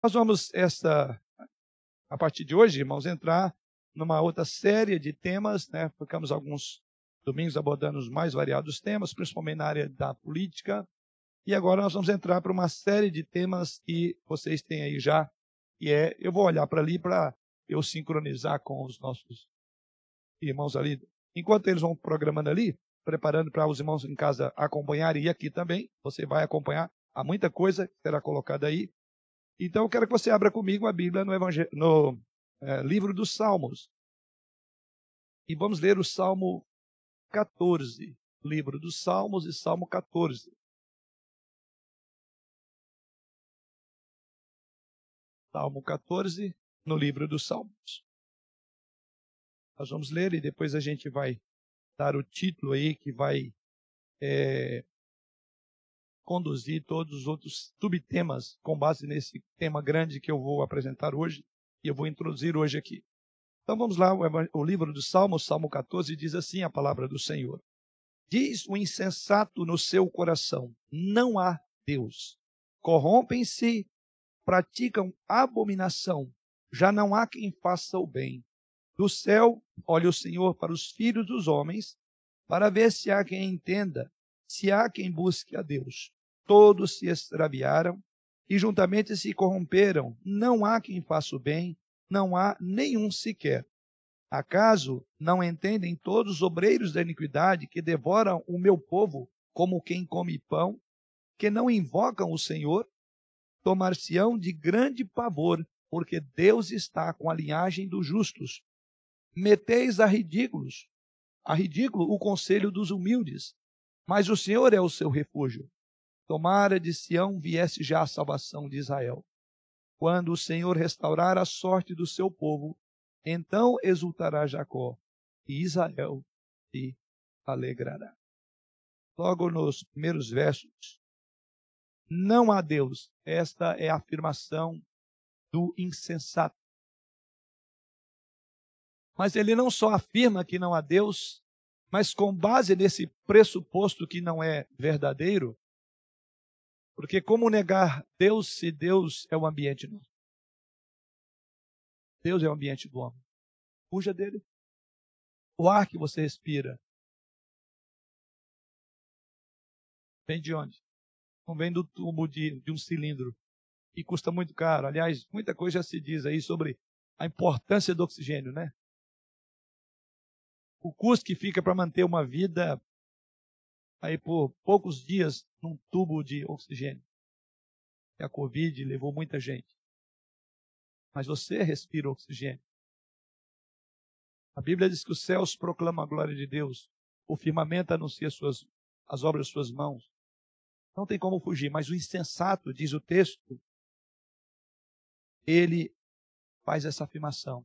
Nós vamos, esta, a partir de hoje, irmãos, entrar numa outra série de temas, né? Ficamos alguns domingos abordando os mais variados temas, principalmente na área da política. E agora nós vamos entrar para uma série de temas que vocês têm aí já, e é, eu vou olhar para ali para eu sincronizar com os nossos irmãos ali. Enquanto eles vão programando ali, preparando para os irmãos em casa acompanharem e aqui também, você vai acompanhar. Há muita coisa que será colocada aí. Então eu quero que você abra comigo a Bíblia no, no é, livro dos Salmos. E vamos ler o Salmo 14. Livro dos Salmos e Salmo 14. Salmo 14, no livro dos Salmos. Nós vamos ler e depois a gente vai dar o título aí que vai é, conduzir todos os outros subtemas com base nesse tema grande que eu vou apresentar hoje e eu vou introduzir hoje aqui. Então vamos lá, o livro do Salmo, Salmo 14, diz assim a palavra do Senhor. Diz o insensato no seu coração: não há Deus. Corrompem-se, praticam abominação, já não há quem faça o bem. Do céu, olha o Senhor para os filhos dos homens, para ver se há quem entenda, se há quem busque a Deus. Todos se extraviaram e juntamente se corromperam. Não há quem faça o bem, não há nenhum sequer. Acaso não entendem todos os obreiros da iniquidade que devoram o meu povo como quem come pão, que não invocam o Senhor? Tomar-se-ão de grande pavor, porque Deus está com a linhagem dos justos meteis a ridículos, a ridículo o conselho dos humildes, mas o Senhor é o seu refúgio. Tomara de Sião viesse já a salvação de Israel. Quando o Senhor restaurar a sorte do seu povo, então exultará Jacó e Israel se alegrará. Logo nos primeiros versos, não há Deus. Esta é a afirmação do insensato. Mas ele não só afirma que não há Deus, mas com base nesse pressuposto que não é verdadeiro, porque como negar Deus se Deus é o ambiente nosso? Deus é o ambiente do homem. Fuja dele. O ar que você respira vem de onde? Não vem do tubo de, de um cilindro e custa muito caro. Aliás, muita coisa já se diz aí sobre a importância do oxigênio, né? o custo que fica para manter uma vida aí por poucos dias num tubo de oxigênio. E a Covid levou muita gente. Mas você respira oxigênio. A Bíblia diz que os céus proclamam a glória de Deus, o firmamento anuncia suas, as obras de suas mãos. Não tem como fugir, mas o insensato, diz o texto, ele faz essa afirmação.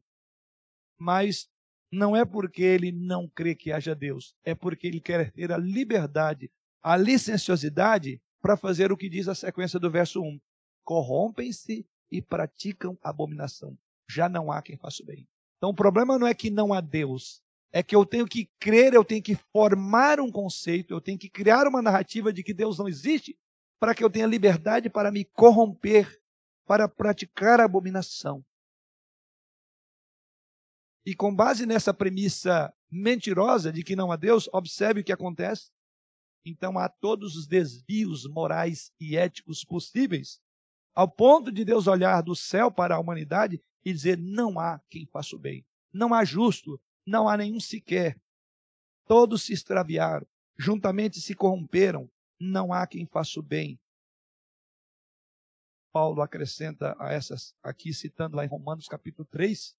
Mas não é porque ele não crê que haja Deus, é porque ele quer ter a liberdade, a licenciosidade para fazer o que diz a sequência do verso 1. Corrompem-se e praticam abominação. Já não há quem faça o bem. Então o problema não é que não há Deus, é que eu tenho que crer, eu tenho que formar um conceito, eu tenho que criar uma narrativa de que Deus não existe, para que eu tenha liberdade para me corromper, para praticar abominação. E com base nessa premissa mentirosa de que não há Deus, observe o que acontece. Então há todos os desvios morais e éticos possíveis, ao ponto de Deus olhar do céu para a humanidade e dizer: não há quem faça o bem, não há justo, não há nenhum sequer. Todos se extraviaram, juntamente se corromperam, não há quem faça o bem. Paulo acrescenta a essas, aqui citando lá em Romanos capítulo 3,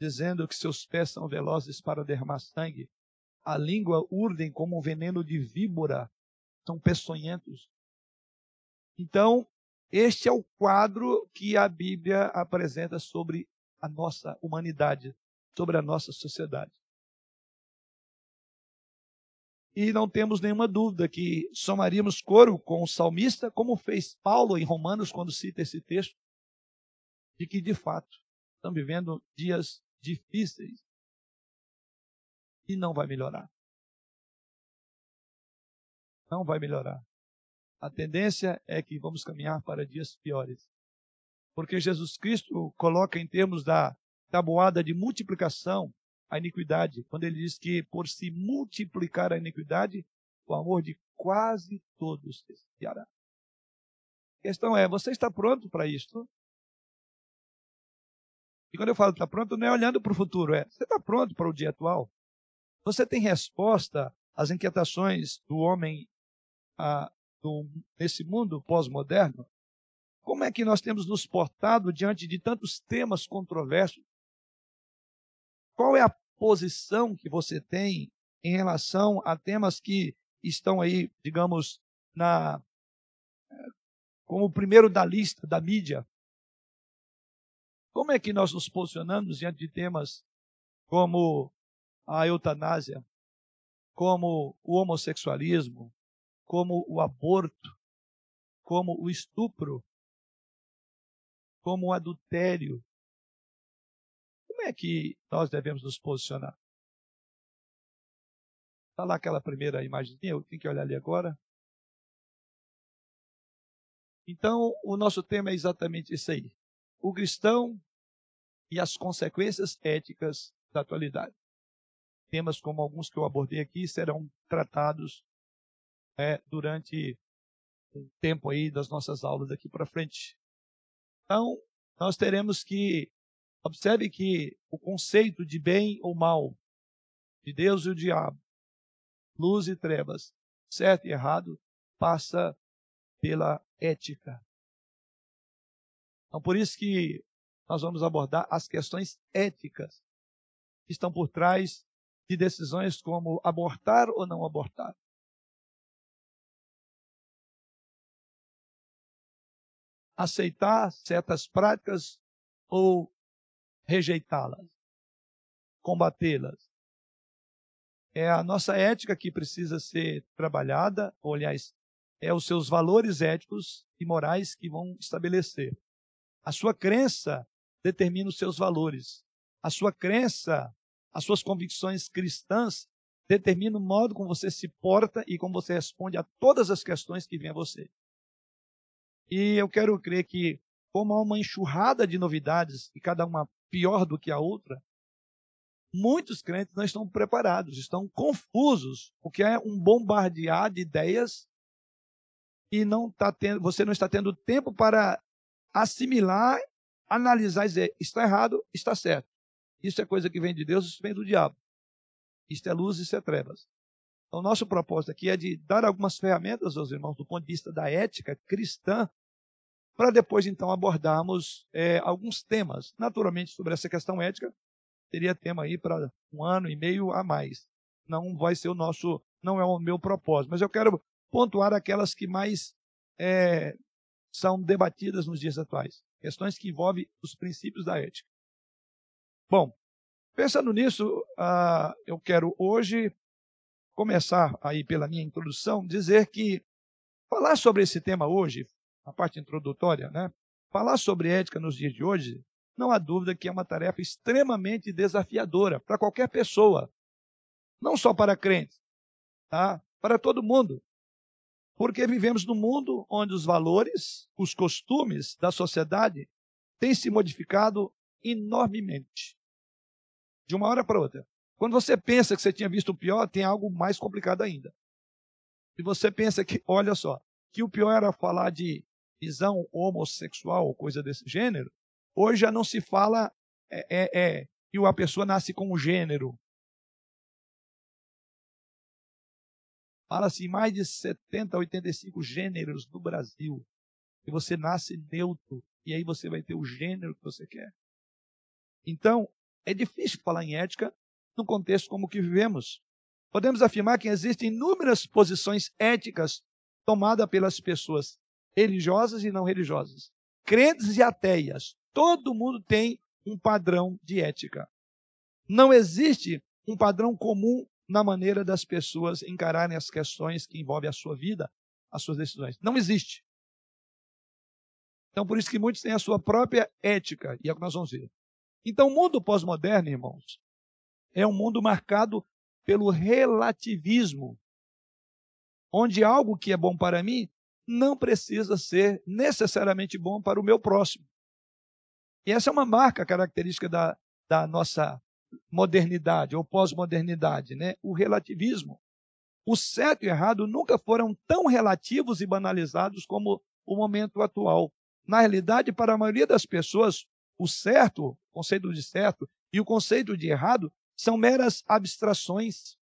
dizendo que seus pés são velozes para derramar sangue, a língua urdem como um veneno de víbora, são peçonhentos. Então, este é o quadro que a Bíblia apresenta sobre a nossa humanidade, sobre a nossa sociedade. E não temos nenhuma dúvida que somaríamos coro com o salmista, como fez Paulo em Romanos, quando cita esse texto, de que, de fato, estamos vivendo dias difíceis e não vai melhorar. Não vai melhorar. A tendência é que vamos caminhar para dias piores. Porque Jesus Cristo coloca em termos da tabuada de multiplicação a iniquidade, quando ele diz que por se multiplicar a iniquidade, o amor de quase todos se esfriará. A questão é, você está pronto para isso? E quando eu falo está pronto, não é olhando para o futuro, é você está pronto para o dia atual? Você tem resposta às inquietações do homem a, do, nesse mundo pós-moderno? Como é que nós temos nos portado diante de tantos temas controversos? Qual é a posição que você tem em relação a temas que estão aí, digamos, na como o primeiro da lista da mídia? Como é que nós nos posicionamos diante de temas como a eutanásia, como o homossexualismo, como o aborto, como o estupro, como o adultério, como é que nós devemos nos posicionar? Está lá aquela primeira imagem, eu tenho que olhar ali agora. Então, o nosso tema é exatamente isso aí. O cristão e as consequências éticas da atualidade. Temas como alguns que eu abordei aqui serão tratados é, durante o tempo aí das nossas aulas daqui para frente. Então, nós teremos que Observe que o conceito de bem ou mal, de Deus e o diabo, luz e trevas, certo e errado, passa pela ética. Então, por isso que nós vamos abordar as questões éticas que estão por trás de decisões como abortar ou não abortar. Aceitar certas práticas ou rejeitá-las, combatê-las. É a nossa ética que precisa ser trabalhada, ou aliás, é os seus valores éticos e morais que vão estabelecer. A sua crença determina os seus valores. A sua crença, as suas convicções cristãs determinam o modo como você se porta e como você responde a todas as questões que vêm a você. E eu quero crer que, como há uma enxurrada de novidades e cada uma pior do que a outra, muitos crentes não estão preparados, estão confusos, porque é um bombardear de ideias e não tá tendo, você não está tendo tempo para assimilar, analisar e dizer, está errado, está certo. Isso é coisa que vem de Deus, isso vem do diabo. Isto é luz, isso é trevas. Então, nosso propósito aqui é de dar algumas ferramentas aos irmãos do ponto de vista da ética cristã para depois então abordarmos é, alguns temas. Naturalmente, sobre essa questão ética, teria tema aí para um ano e meio a mais. Não vai ser o nosso, não é o meu propósito, mas eu quero pontuar aquelas que mais é, são debatidas nos dias atuais, questões que envolvem os princípios da ética. Bom, pensando nisso, uh, eu quero hoje começar aí pela minha introdução, dizer que falar sobre esse tema hoje a parte introdutória, né? Falar sobre ética nos dias de hoje, não há dúvida que é uma tarefa extremamente desafiadora para qualquer pessoa, não só para crentes, tá? Para todo mundo. Porque vivemos num mundo onde os valores, os costumes da sociedade têm se modificado enormemente. De uma hora para outra. Quando você pensa que você tinha visto o pior, tem algo mais complicado ainda. E você pensa que, olha só, que o pior era falar de visão homossexual ou coisa desse gênero, hoje já não se fala é, é, é, que a pessoa nasce com um gênero. Fala-se em mais de 70, 85 gêneros no Brasil. E você nasce neutro. E aí você vai ter o gênero que você quer. Então, é difícil falar em ética num contexto como o que vivemos. Podemos afirmar que existem inúmeras posições éticas tomadas pelas pessoas religiosas e não religiosas, crentes e ateias. Todo mundo tem um padrão de ética. Não existe um padrão comum na maneira das pessoas encararem as questões que envolvem a sua vida, as suas decisões. Não existe. Então, por isso que muitos têm a sua própria ética, e é o que nós vamos ver. Então, o mundo pós-moderno, irmãos, é um mundo marcado pelo relativismo, onde algo que é bom para mim não precisa ser necessariamente bom para o meu próximo. E essa é uma marca característica da, da nossa modernidade ou pós-modernidade, né? o relativismo. O certo e errado nunca foram tão relativos e banalizados como o momento atual. Na realidade, para a maioria das pessoas, o certo, o conceito de certo, e o conceito de errado são meras abstrações.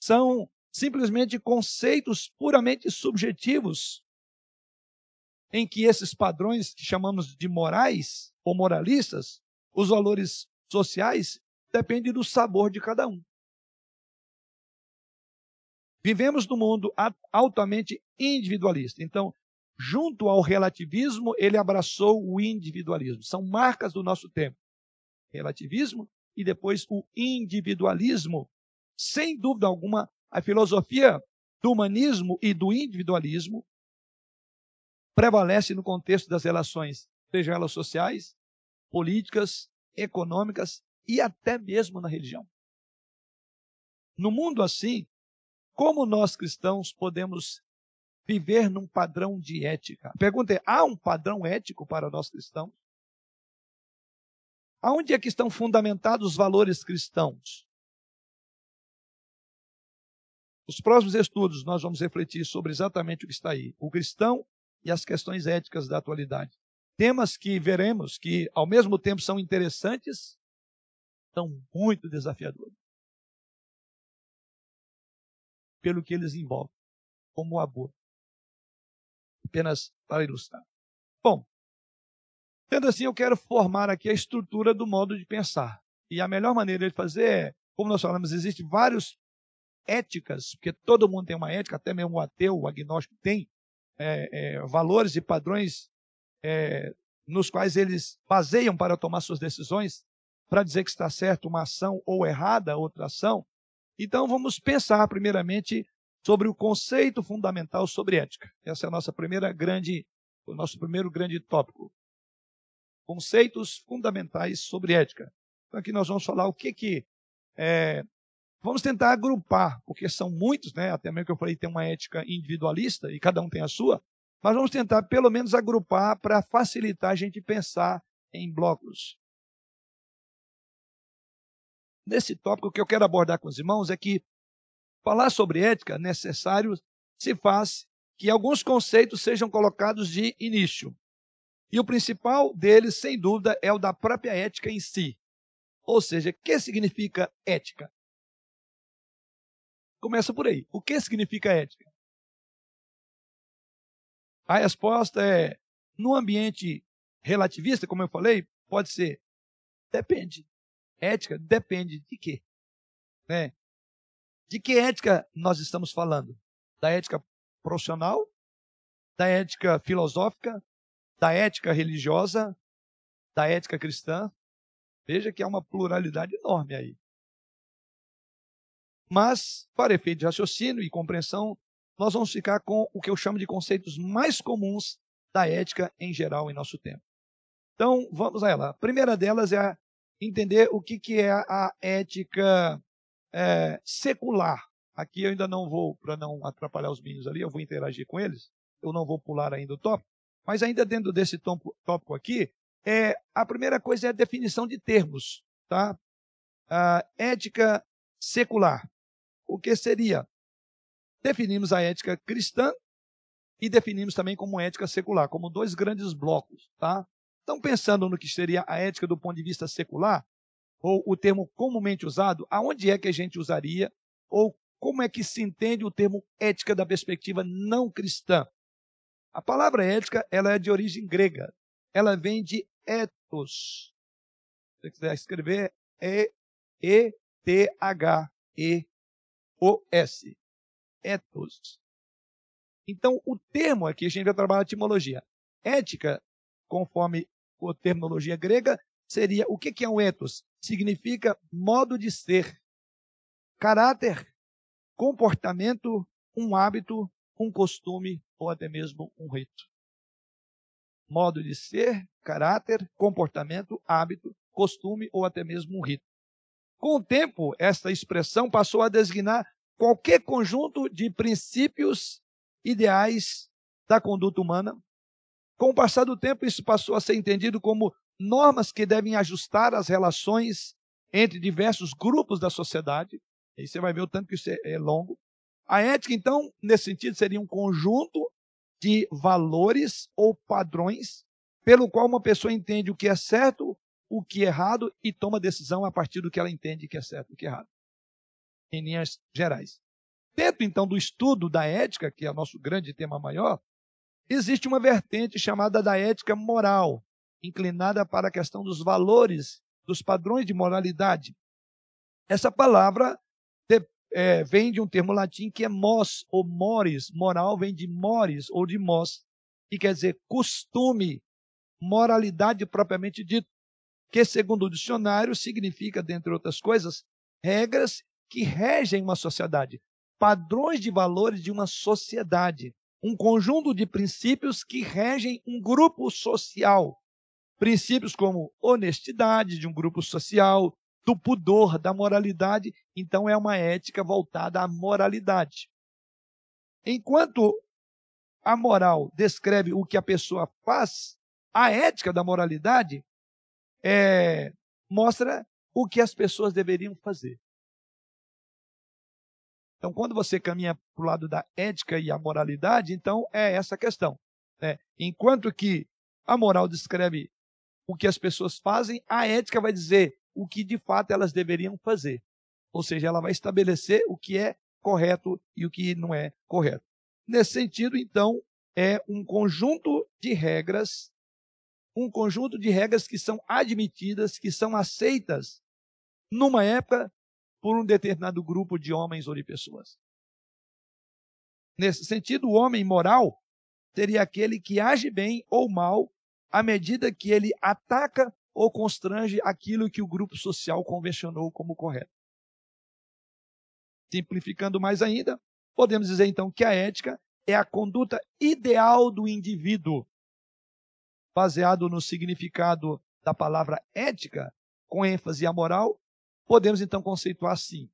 São simplesmente conceitos puramente subjetivos, em que esses padrões que chamamos de morais ou moralistas, os valores sociais, dependem do sabor de cada um. Vivemos num mundo altamente individualista. Então, junto ao relativismo, ele abraçou o individualismo. São marcas do nosso tempo. Relativismo e depois o individualismo. Sem dúvida alguma, a filosofia do humanismo e do individualismo prevalece no contexto das relações, sejam elas sociais, políticas, econômicas e até mesmo na religião. No mundo assim, como nós cristãos podemos viver num padrão de ética? A pergunta é: há um padrão ético para nós cristãos? Aonde é que estão fundamentados os valores cristãos? Nos próximos estudos, nós vamos refletir sobre exatamente o que está aí: o cristão e as questões éticas da atualidade. Temas que veremos que, ao mesmo tempo, são interessantes, são muito desafiadores. Pelo que eles envolvem, como o aborto. Apenas para ilustrar. Bom, sendo assim, eu quero formar aqui a estrutura do modo de pensar. E a melhor maneira de fazer é, como nós falamos, existem vários éticas, porque todo mundo tem uma ética, até mesmo o ateu, o agnóstico tem é, é, valores e padrões é, nos quais eles baseiam para tomar suas decisões, para dizer que está certo uma ação ou errada outra ação. Então vamos pensar primeiramente sobre o conceito fundamental sobre ética. Essa é a nossa primeira grande, o nosso primeiro grande tópico. Conceitos fundamentais sobre ética. Então aqui nós vamos falar o que que é, vamos tentar agrupar, porque são muitos, né? Até mesmo que eu falei tem uma ética individualista e cada um tem a sua, mas vamos tentar pelo menos agrupar para facilitar a gente pensar em blocos. Nesse tópico, o que eu quero abordar com os irmãos é que falar sobre ética, necessário se faz que alguns conceitos sejam colocados de início. E o principal deles, sem dúvida, é o da própria ética em si. Ou seja, o que significa ética? Começa por aí. O que significa ética? A resposta é: no ambiente relativista, como eu falei, pode ser depende. Ética depende de quê? Né? De que ética nós estamos falando? Da ética profissional? Da ética filosófica? Da ética religiosa? Da ética cristã? Veja que há uma pluralidade enorme aí. Mas, para efeito de raciocínio e compreensão, nós vamos ficar com o que eu chamo de conceitos mais comuns da ética em geral em nosso tempo. Então, vamos a ela. A primeira delas é entender o que, que é a ética é, secular. Aqui eu ainda não vou, para não atrapalhar os meninos ali, eu vou interagir com eles. Eu não vou pular ainda o tópico. Mas ainda dentro desse tópico aqui, é, a primeira coisa é a definição de termos. Tá? A ética secular. O que seria? Definimos a ética cristã e definimos também como ética secular, como dois grandes blocos. Tá? Então, pensando no que seria a ética do ponto de vista secular, ou o termo comumente usado, aonde é que a gente usaria, ou como é que se entende o termo ética da perspectiva não cristã. A palavra ética ela é de origem grega. Ela vem de ethos. Se você quiser escrever, é E-T-H-E-O-S. Ethos. Então, o termo aqui, a gente vai trabalhar a etimologia. Ética, conforme a terminologia grega, seria o que é um ethos? Significa modo de ser, caráter, comportamento, um hábito, um costume ou até mesmo um rito. Modo de ser, caráter, comportamento, hábito, costume ou até mesmo um rito. Com o tempo, esta expressão passou a designar qualquer conjunto de princípios ideais da conduta humana. Com o passar do tempo, isso passou a ser entendido como normas que devem ajustar as relações entre diversos grupos da sociedade. Aí você vai ver o tanto que isso é, é longo. A ética, então, nesse sentido, seria um conjunto de valores ou padrões pelo qual uma pessoa entende o que é certo, o que é errado e toma decisão a partir do que ela entende que é certo e o que é errado. Em linhas gerais. Dentro, então, do estudo da ética, que é o nosso grande tema maior, existe uma vertente chamada da ética moral, inclinada para a questão dos valores, dos padrões de moralidade. Essa palavra é, vem de um termo latim que é mos ou mores. Moral vem de mores ou de mos, que quer dizer costume, moralidade propriamente dito, que segundo o dicionário significa, dentre outras coisas, regras que regem uma sociedade padrões de valores de uma sociedade, um conjunto de princípios que regem um grupo social. Princípios como honestidade de um grupo social, do pudor, da moralidade, então é uma ética voltada à moralidade. Enquanto a moral descreve o que a pessoa faz, a ética da moralidade é, mostra o que as pessoas deveriam fazer. Então, quando você caminha para o lado da ética e a moralidade, então é essa questão. Né? Enquanto que a moral descreve o que as pessoas fazem, a ética vai dizer o que de fato elas deveriam fazer. Ou seja, ela vai estabelecer o que é correto e o que não é correto. Nesse sentido, então, é um conjunto de regras, um conjunto de regras que são admitidas, que são aceitas numa época por um determinado grupo de homens ou de pessoas. Nesse sentido, o homem moral seria aquele que age bem ou mal à medida que ele ataca ou constrange aquilo que o grupo social convencionou como correto. Simplificando mais ainda, podemos dizer então que a ética é a conduta ideal do indivíduo, baseado no significado da palavra ética, com ênfase à moral, Podemos então conceituar assim: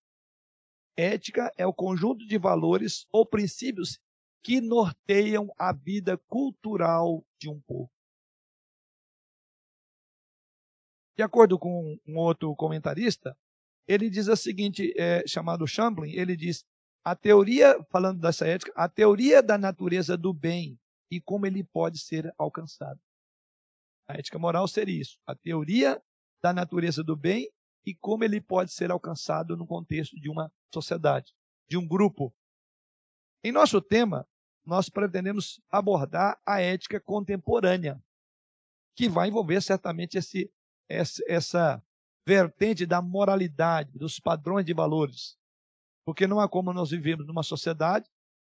ética é o conjunto de valores ou princípios que norteiam a vida cultural de um povo. De acordo com um outro comentarista, ele diz o seguinte, é, chamado Chamberlain, ele diz, a teoria, falando dessa ética, a teoria da natureza do bem e como ele pode ser alcançado. A ética moral seria isso, a teoria da natureza do bem e como ele pode ser alcançado no contexto de uma sociedade, de um grupo. Em nosso tema, nós pretendemos abordar a ética contemporânea, que vai envolver certamente esse, essa, essa vertente da moralidade, dos padrões de valores. Porque não há como nós vivemos numa sociedade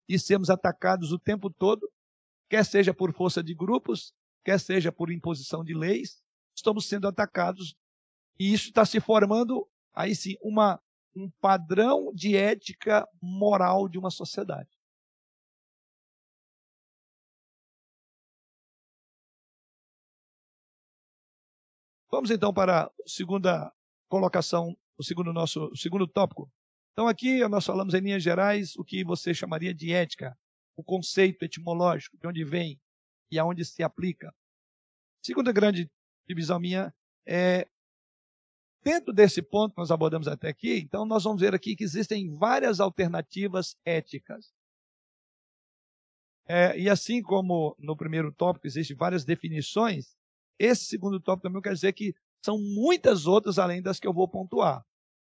e sermos atacados o tempo todo, quer seja por força de grupos, quer seja por imposição de leis, estamos sendo atacados e isso está se formando, aí sim, uma, um padrão de ética moral de uma sociedade. Vamos então para a segunda colocação, o segundo nosso, o segundo tópico. Então aqui nós falamos em linhas gerais o que você chamaria de ética, o conceito etimológico, de onde vem e aonde se aplica. Segunda grande divisão minha é Dentro desse ponto que nós abordamos até aqui, então nós vamos ver aqui que existem várias alternativas éticas. É, e assim como no primeiro tópico existem várias definições, esse segundo tópico também quer dizer que são muitas outras além das que eu vou pontuar.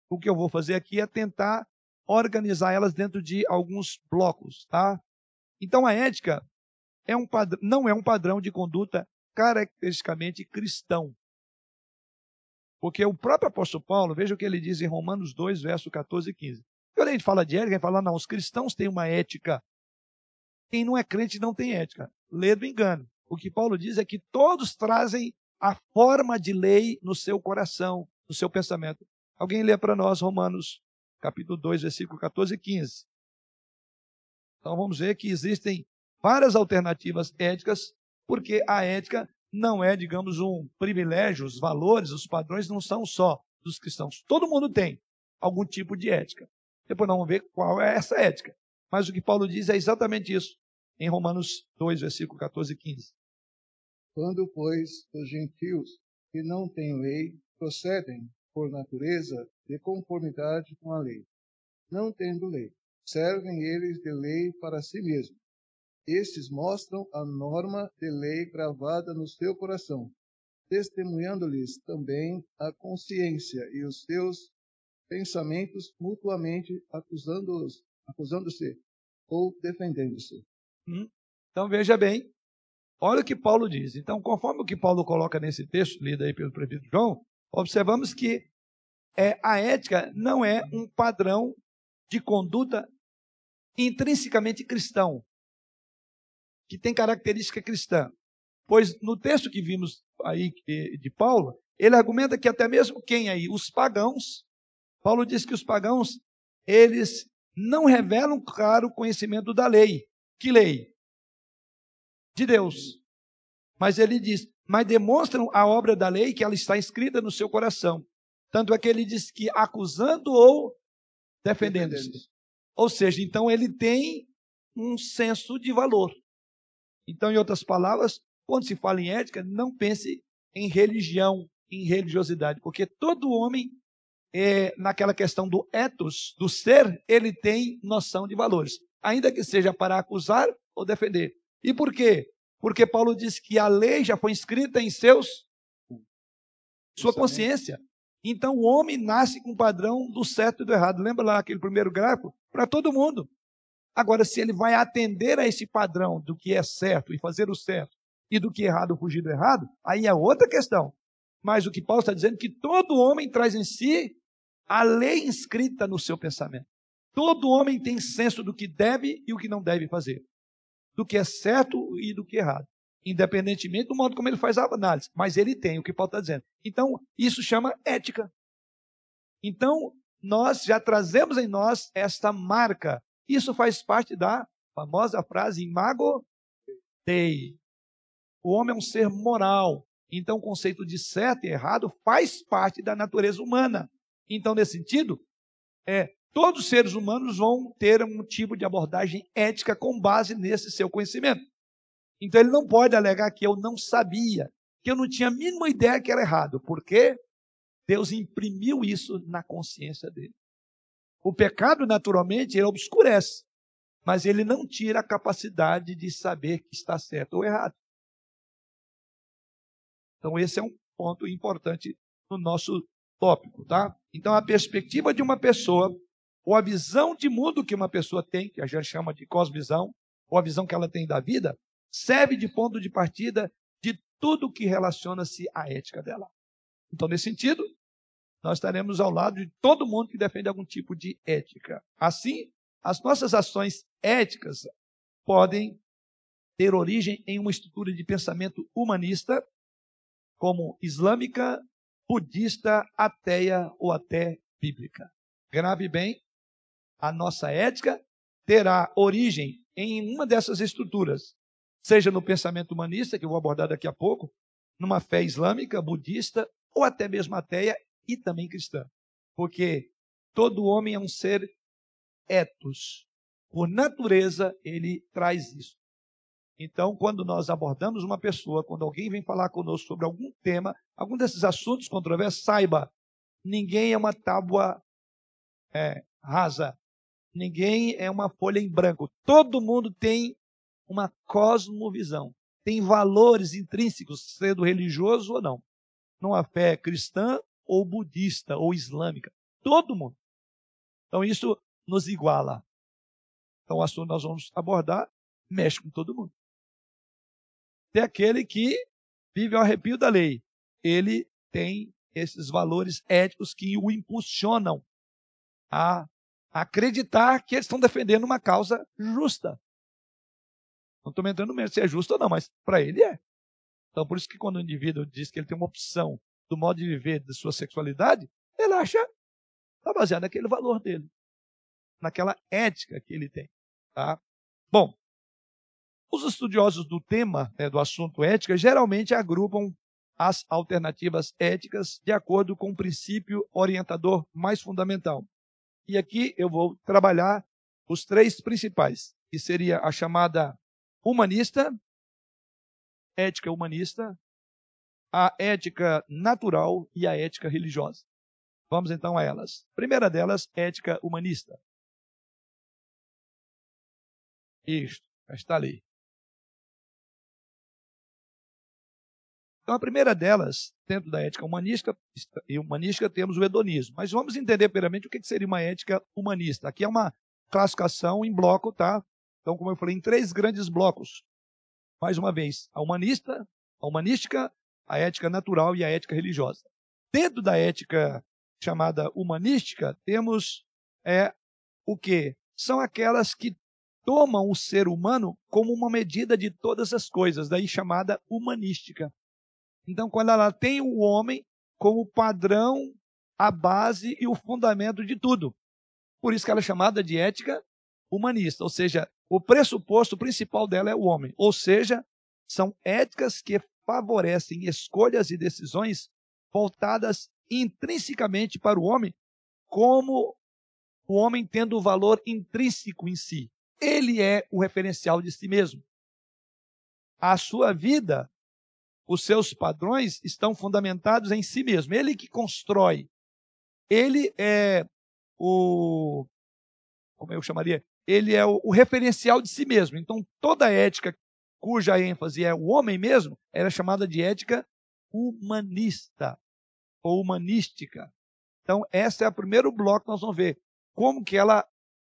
O que eu vou fazer aqui é tentar organizar elas dentro de alguns blocos, tá? Então a ética é um não é um padrão de conduta caracteristicamente cristão. Porque o próprio apóstolo Paulo, veja o que ele diz em Romanos 2, verso 14 e 15. Quando a gente fala de ética, ele fala, não, os cristãos têm uma ética. Quem não é crente não tem ética. Lê do engano. O que Paulo diz é que todos trazem a forma de lei no seu coração, no seu pensamento. Alguém lê para nós Romanos capítulo 2, versículo 14 e 15. Então vamos ver que existem várias alternativas éticas, porque a ética não é, digamos, um privilégio, os valores, os padrões não são só dos cristãos. Todo mundo tem algum tipo de ética. Depois nós vamos ver qual é essa ética. Mas o que Paulo diz é exatamente isso, em Romanos 2, versículo 14 e 15. Quando, pois, os gentios que não têm lei procedem, por natureza, de conformidade com a lei. Não tendo lei, servem eles de lei para si mesmos. Estes mostram a norma de lei gravada no seu coração, testemunhando-lhes também a consciência e os seus pensamentos mutuamente acusando-os, acusando-se ou defendendo-se. Hum? Então veja bem, olha o que Paulo diz. Então, conforme o que Paulo coloca nesse texto, lido aí pelo prefeito João, observamos que é, a ética não é um padrão de conduta intrinsecamente cristão, que tem característica cristã. Pois no texto que vimos aí de Paulo, ele argumenta que até mesmo quem aí, os pagãos, Paulo diz que os pagãos, eles não revelam claro conhecimento da lei. Que lei? De Deus. Mas ele diz, mas demonstram a obra da lei que ela está escrita no seu coração. Tanto é que ele diz que acusando ou defendendo-se. Ou seja, então ele tem um senso de valor. Então, em outras palavras, quando se fala em ética, não pense em religião, em religiosidade, porque todo homem, é, naquela questão do ethos, do ser, ele tem noção de valores, ainda que seja para acusar ou defender. E por quê? Porque Paulo diz que a lei já foi escrita em seus sua consciência. Então o homem nasce com o padrão do certo e do errado. Lembra lá aquele primeiro gráfico? Para todo mundo. Agora, se ele vai atender a esse padrão do que é certo e fazer o certo, e do que é errado fugir do errado, aí é outra questão. Mas o que Paulo está dizendo é que todo homem traz em si a lei inscrita no seu pensamento. Todo homem tem senso do que deve e o que não deve fazer, do que é certo e do que é errado, independentemente do modo como ele faz a análise. Mas ele tem o que Paulo está dizendo. Então, isso chama ética. Então, nós já trazemos em nós esta marca. Isso faz parte da famosa frase imago Dei. O homem é um ser moral. Então, o conceito de certo e errado faz parte da natureza humana. Então, nesse sentido, é, todos os seres humanos vão ter um tipo de abordagem ética com base nesse seu conhecimento. Então, ele não pode alegar que eu não sabia, que eu não tinha a mínima ideia que era errado. Por quê? Deus imprimiu isso na consciência dele. O pecado, naturalmente, ele obscurece, mas ele não tira a capacidade de saber que está certo ou errado. Então, esse é um ponto importante no nosso tópico, tá? Então, a perspectiva de uma pessoa, ou a visão de mundo que uma pessoa tem, que a gente chama de cosvisão, ou a visão que ela tem da vida, serve de ponto de partida de tudo que relaciona-se à ética dela. Então, nesse sentido, nós estaremos ao lado de todo mundo que defende algum tipo de ética. Assim, as nossas ações éticas podem ter origem em uma estrutura de pensamento humanista como islâmica, budista, ateia ou até bíblica. Grave bem, a nossa ética terá origem em uma dessas estruturas, seja no pensamento humanista, que eu vou abordar daqui a pouco, numa fé islâmica, budista ou até mesmo ateia e também cristã. Porque todo homem é um ser etos. Por natureza, ele traz isso. Então, quando nós abordamos uma pessoa, quando alguém vem falar conosco sobre algum tema, algum desses assuntos controversos, saiba, ninguém é uma tábua é, rasa, ninguém é uma folha em branco. Todo mundo tem uma cosmovisão, tem valores intrínsecos, sendo religioso ou não. Não há fé cristã ou budista ou islâmica. Todo mundo. Então, isso nos iguala. Então, o assunto nós vamos abordar mexe com todo mundo tem aquele que vive ao arrepio da lei. Ele tem esses valores éticos que o impulsionam a acreditar que eles estão defendendo uma causa justa. Não estou entrando mesmo se é justo ou não, mas para ele é. Então, por isso que quando o indivíduo diz que ele tem uma opção do modo de viver de sua sexualidade, ele acha está baseado naquele valor dele, naquela ética que ele tem. Tá? Bom, os estudiosos do tema, né, do assunto ética, geralmente agrupam as alternativas éticas de acordo com o princípio orientador mais fundamental. E aqui eu vou trabalhar os três principais, que seria a chamada humanista, ética humanista, a ética natural e a ética religiosa. Vamos então a elas. primeira delas, ética humanista. Isto, está ali. Então, a primeira delas, dentro da ética humanística, e humanística temos o hedonismo. Mas vamos entender primeiramente o que seria uma ética humanista. Aqui é uma classificação em bloco, tá? Então, como eu falei, em três grandes blocos. Mais uma vez, a humanista, a humanística, a ética natural e a ética religiosa. Dentro da ética chamada humanística, temos é, o que? São aquelas que tomam o ser humano como uma medida de todas as coisas, daí chamada humanística. Então, quando ela tem o homem como padrão, a base e o fundamento de tudo. Por isso que ela é chamada de ética humanista, ou seja, o pressuposto principal dela é o homem, ou seja, são éticas que favorecem escolhas e decisões voltadas intrinsecamente para o homem, como o homem tendo o valor intrínseco em si. Ele é o referencial de si mesmo. A sua vida, os seus padrões estão fundamentados em si mesmo. Ele que constrói. Ele é o. Como eu chamaria? Ele é o, o referencial de si mesmo. Então, toda ética cuja ênfase é o homem mesmo, era é chamada de ética humanista ou humanística. Então, esse é o primeiro bloco que nós vamos ver. Como que ela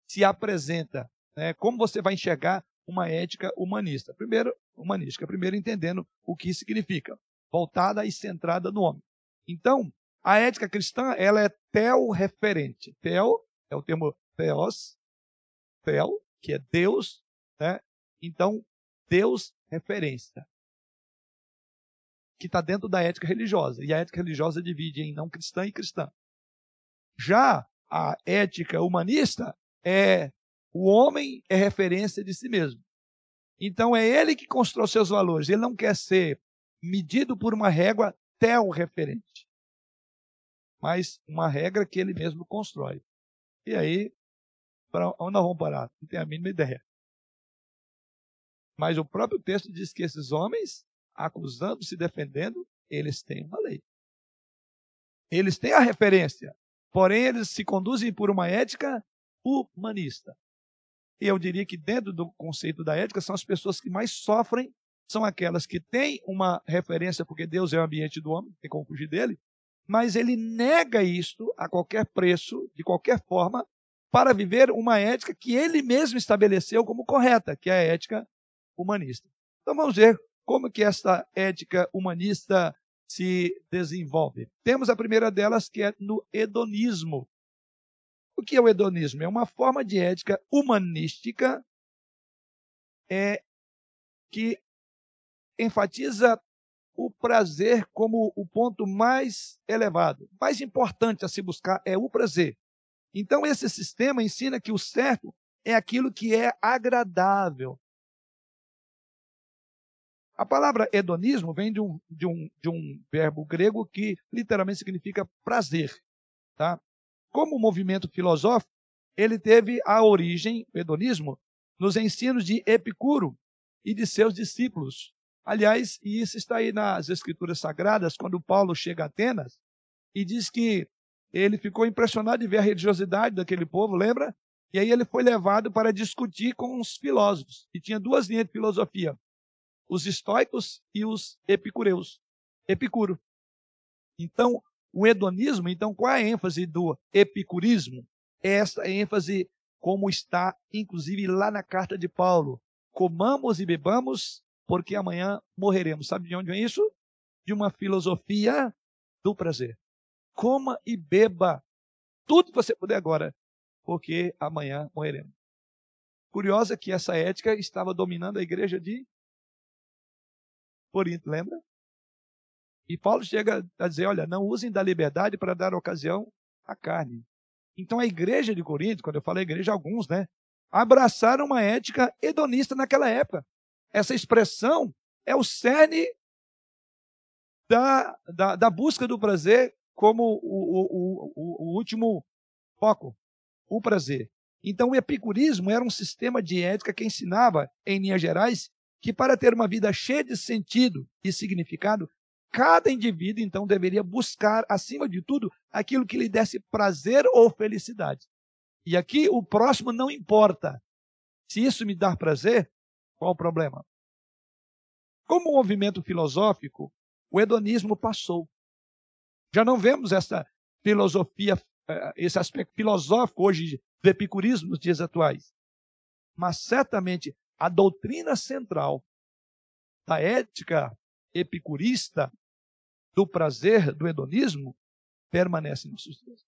se apresenta, né? como você vai enxergar uma ética humanista. Primeiro, humanística. Primeiro, entendendo o que significa. Voltada e centrada no homem. Então, a ética cristã, ela é tel-referente. Tel é o termo theos, tel, que é Deus, né? Então, Deus referência que está dentro da ética religiosa. E a ética religiosa divide em não cristã e cristã. Já a ética humanista é o homem é referência de si mesmo. Então é ele que constrói seus valores. Ele não quer ser medido por uma régua tel-referente, mas uma regra que ele mesmo constrói. E aí, para onde nós vamos parar? Não tenho a mínima ideia. Mas o próprio texto diz que esses homens acusando, se defendendo, eles têm uma lei. Eles têm a referência, porém eles se conduzem por uma ética humanista. E eu diria que dentro do conceito da ética são as pessoas que mais sofrem, são aquelas que têm uma referência, porque Deus é o ambiente do homem, tem como fugir dele, mas ele nega isto a qualquer preço, de qualquer forma, para viver uma ética que ele mesmo estabeleceu como correta, que é a ética humanista. Então vamos ver como que esta ética humanista se desenvolve? Temos a primeira delas que é no hedonismo. O que é o hedonismo? É uma forma de ética humanística é, que enfatiza o prazer como o ponto mais elevado, mais importante a se buscar é o prazer. Então, esse sistema ensina que o certo é aquilo que é agradável, a palavra hedonismo vem de um, de um, de um verbo grego que literalmente significa prazer. Tá? Como movimento filosófico, ele teve a origem, o hedonismo, nos ensinos de Epicuro e de seus discípulos. Aliás, e isso está aí nas Escrituras Sagradas, quando Paulo chega a Atenas e diz que ele ficou impressionado de ver a religiosidade daquele povo, lembra? E aí ele foi levado para discutir com os filósofos. E tinha duas linhas de filosofia: os estoicos e os epicureus. Epicuro. Então, o hedonismo, então qual é a ênfase do epicurismo? É essa ênfase como está inclusive lá na carta de Paulo. Comamos e bebamos, porque amanhã morreremos. Sabe de onde vem isso? De uma filosofia do prazer. Coma e beba tudo que você puder agora, porque amanhã morreremos. Curiosa que essa ética estava dominando a igreja de Corinto, lembra? E Paulo chega a dizer: olha, não usem da liberdade para dar ocasião à carne. Então a igreja de Corinto, quando eu falo igreja, alguns, né? Abraçaram uma ética hedonista naquela época. Essa expressão é o cerne da, da, da busca do prazer como o, o, o, o último foco, o prazer. Então o epicurismo era um sistema de ética que ensinava, em linhas gerais, que para ter uma vida cheia de sentido e significado, cada indivíduo, então, deveria buscar, acima de tudo, aquilo que lhe desse prazer ou felicidade. E aqui o próximo não importa. Se isso me dá prazer, qual o problema? Como movimento filosófico, o hedonismo passou. Já não vemos essa filosofia, eh, esse aspecto filosófico hoje do epicurismo nos dias atuais. Mas certamente a doutrina central da ética epicurista do prazer, do hedonismo, permanece em nossos dias.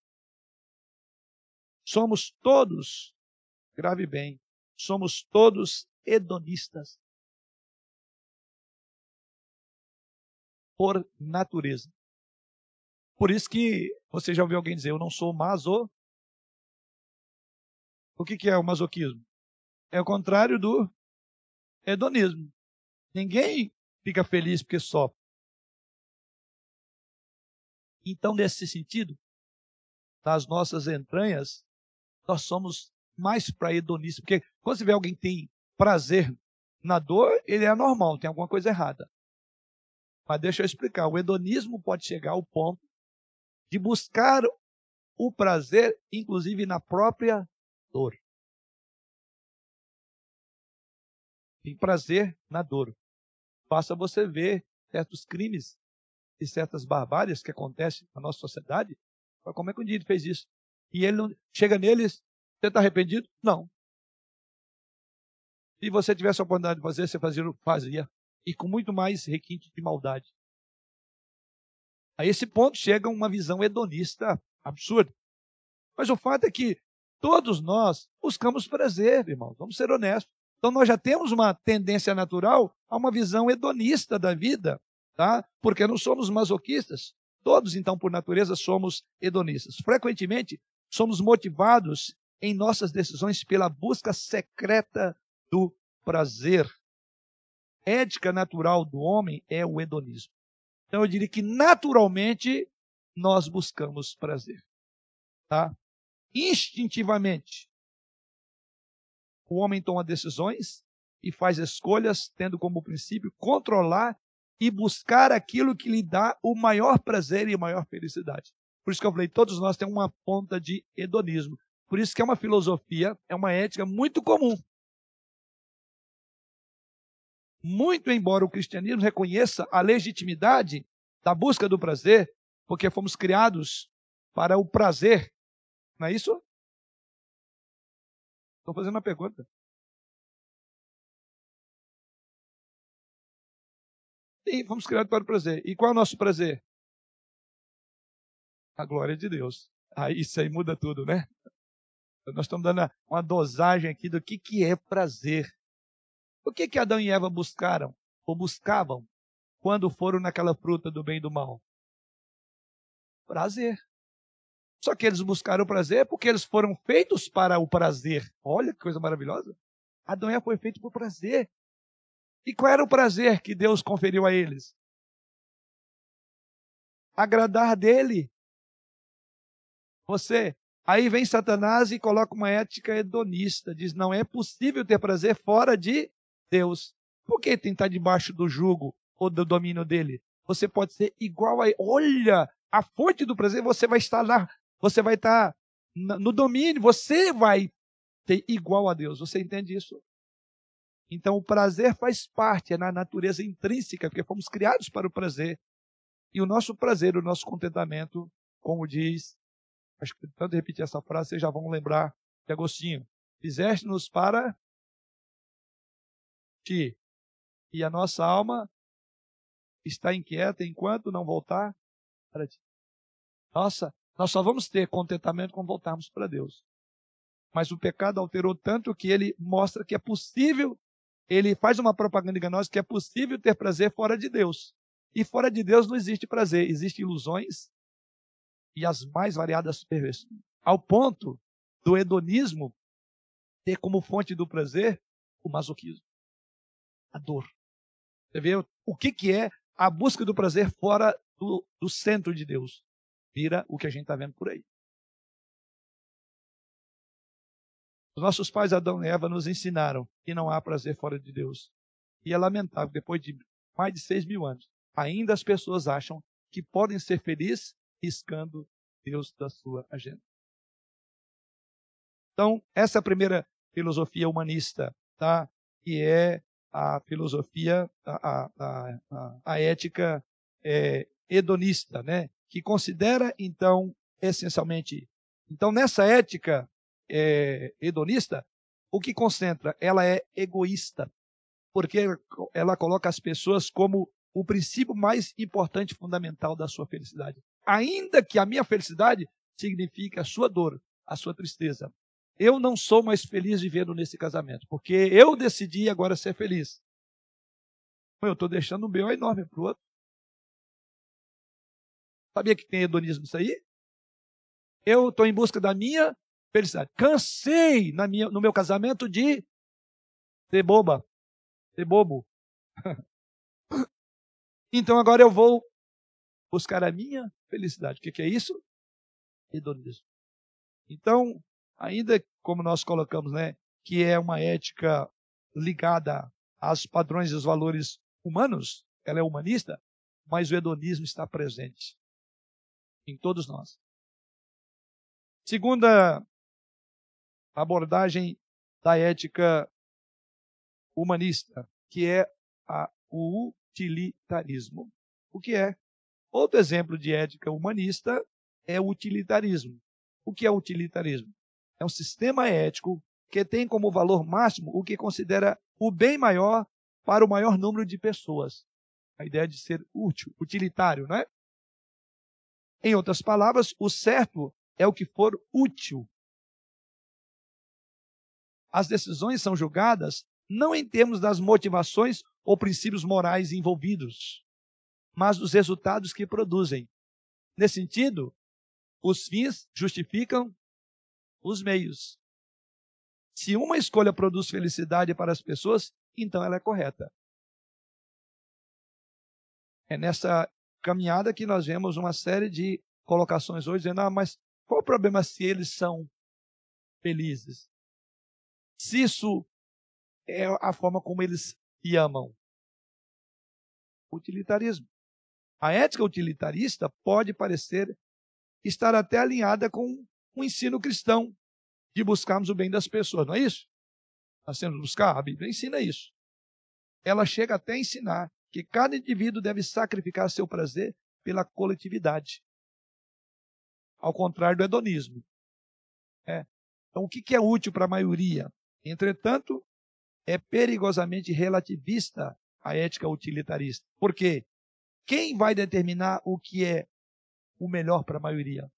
Somos todos, grave bem, somos todos hedonistas. Por natureza. Por isso que você já ouviu alguém dizer, eu não sou maso. O que, que é o masoquismo? É o contrário do hedonismo. Ninguém fica feliz porque sofre. Então, nesse sentido, nas nossas entranhas, nós somos mais para hedonismo. Porque quando você vê alguém que tem prazer na dor, ele é anormal, tem alguma coisa errada. Mas deixa eu explicar: o hedonismo pode chegar ao ponto de buscar o prazer, inclusive na própria dor. Tem prazer na dor. Basta você ver certos crimes e certas barbáries que acontecem na nossa sociedade. Como é que um dia ele fez isso? E ele não chega neles, você está arrependido? Não. Se você tivesse a oportunidade de fazer, você fazia, fazia. E com muito mais requinte de maldade. A esse ponto chega uma visão hedonista absurda. Mas o fato é que todos nós buscamos prazer, irmãos. Vamos ser honestos. Então nós já temos uma tendência natural a uma visão hedonista da vida, tá? Porque não somos masoquistas. Todos, então, por natureza, somos hedonistas. Frequentemente, somos motivados em nossas decisões pela busca secreta do prazer. Ética natural do homem é o hedonismo. Então eu diria que naturalmente nós buscamos prazer. Tá? Instintivamente. O homem toma decisões e faz escolhas tendo como princípio controlar e buscar aquilo que lhe dá o maior prazer e a maior felicidade. Por isso que eu falei, todos nós temos uma ponta de hedonismo. Por isso que é uma filosofia, é uma ética muito comum. Muito embora o cristianismo reconheça a legitimidade da busca do prazer, porque fomos criados para o prazer. Não é isso? Estou fazendo uma pergunta. Sim, fomos criados para o prazer. E qual é o nosso prazer? A glória de Deus. Aí isso aí muda tudo, né? Nós estamos dando uma dosagem aqui do que, que é prazer. O que, que Adão e Eva buscaram? Ou buscavam quando foram naquela fruta do bem e do mal? Prazer. Só que eles buscaram o prazer porque eles foram feitos para o prazer. Olha que coisa maravilhosa. Adão e Eva foi feito por prazer. E qual era o prazer que Deus conferiu a eles? Agradar dele. Você. Aí vem Satanás e coloca uma ética hedonista. Diz: não é possível ter prazer fora de Deus. Por que tentar debaixo do jugo ou do domínio dele? Você pode ser igual a. Olha, a fonte do prazer, você vai estar lá. Você vai estar no domínio. Você vai ser igual a Deus. Você entende isso? Então, o prazer faz parte, é na natureza intrínseca, porque fomos criados para o prazer. E o nosso prazer, o nosso contentamento, como diz, acho que tanto repetir essa frase, vocês já vão lembrar de Agostinho. Fizeste-nos para ti. E a nossa alma está inquieta enquanto não voltar para ti. Nossa, nós só vamos ter contentamento quando voltarmos para Deus. Mas o pecado alterou tanto que ele mostra que é possível, ele faz uma propaganda enganosa que é possível ter prazer fora de Deus. E fora de Deus não existe prazer, existem ilusões e as mais variadas perversões. Ao ponto do hedonismo ter como fonte do prazer o masoquismo a dor. Você vê o que, que é a busca do prazer fora do, do centro de Deus. Vira o que a gente está vendo por aí. Os nossos pais Adão e Eva nos ensinaram que não há prazer fora de Deus. E é lamentável, depois de mais de seis mil anos, ainda as pessoas acham que podem ser felizes riscando Deus da sua agenda. Então, essa é a primeira filosofia humanista, tá? que é a filosofia, a, a, a, a ética é, hedonista, né? Que considera, então, essencialmente. Então, nessa ética é, hedonista, o que concentra? Ela é egoísta, porque ela coloca as pessoas como o princípio mais importante, fundamental da sua felicidade. Ainda que a minha felicidade signifique a sua dor, a sua tristeza. Eu não sou mais feliz vivendo nesse casamento, porque eu decidi agora ser feliz. Eu estou deixando um bem enorme para o outro. Sabia que tem hedonismo isso aí? Eu estou em busca da minha felicidade. Cansei na minha, no meu casamento de ser boba, ser bobo. então agora eu vou buscar a minha felicidade. O que, que é isso? Hedonismo. Então, ainda como nós colocamos, né, que é uma ética ligada aos padrões e aos valores humanos, ela é humanista, mas o hedonismo está presente em todos nós. Segunda abordagem da ética humanista, que é a, o utilitarismo. O que é? Outro exemplo de ética humanista é o utilitarismo. O que é utilitarismo? É um sistema ético que tem como valor máximo o que considera o bem maior para o maior número de pessoas. A ideia de ser útil, utilitário, não é? Em outras palavras, o certo é o que for útil. As decisões são julgadas não em termos das motivações ou princípios morais envolvidos, mas dos resultados que produzem. Nesse sentido, os fins justificam os meios. Se uma escolha produz felicidade para as pessoas, então ela é correta. É nessa caminhada que nós vemos uma série de colocações hoje dizendo: ah, mas qual o problema se eles são felizes? Se isso é a forma como eles se amam. Utilitarismo. A ética utilitarista pode parecer estar até alinhada com o ensino cristão de buscarmos o bem das pessoas, não é isso? Nós temos que buscar, a Bíblia ensina isso. Ela chega até a ensinar que cada indivíduo deve sacrificar seu prazer pela coletividade. Ao contrário do hedonismo. É. Então, o que é útil para a maioria? Entretanto, é perigosamente relativista a ética utilitarista. Por quê? Quem vai determinar o que é o melhor para a maioria?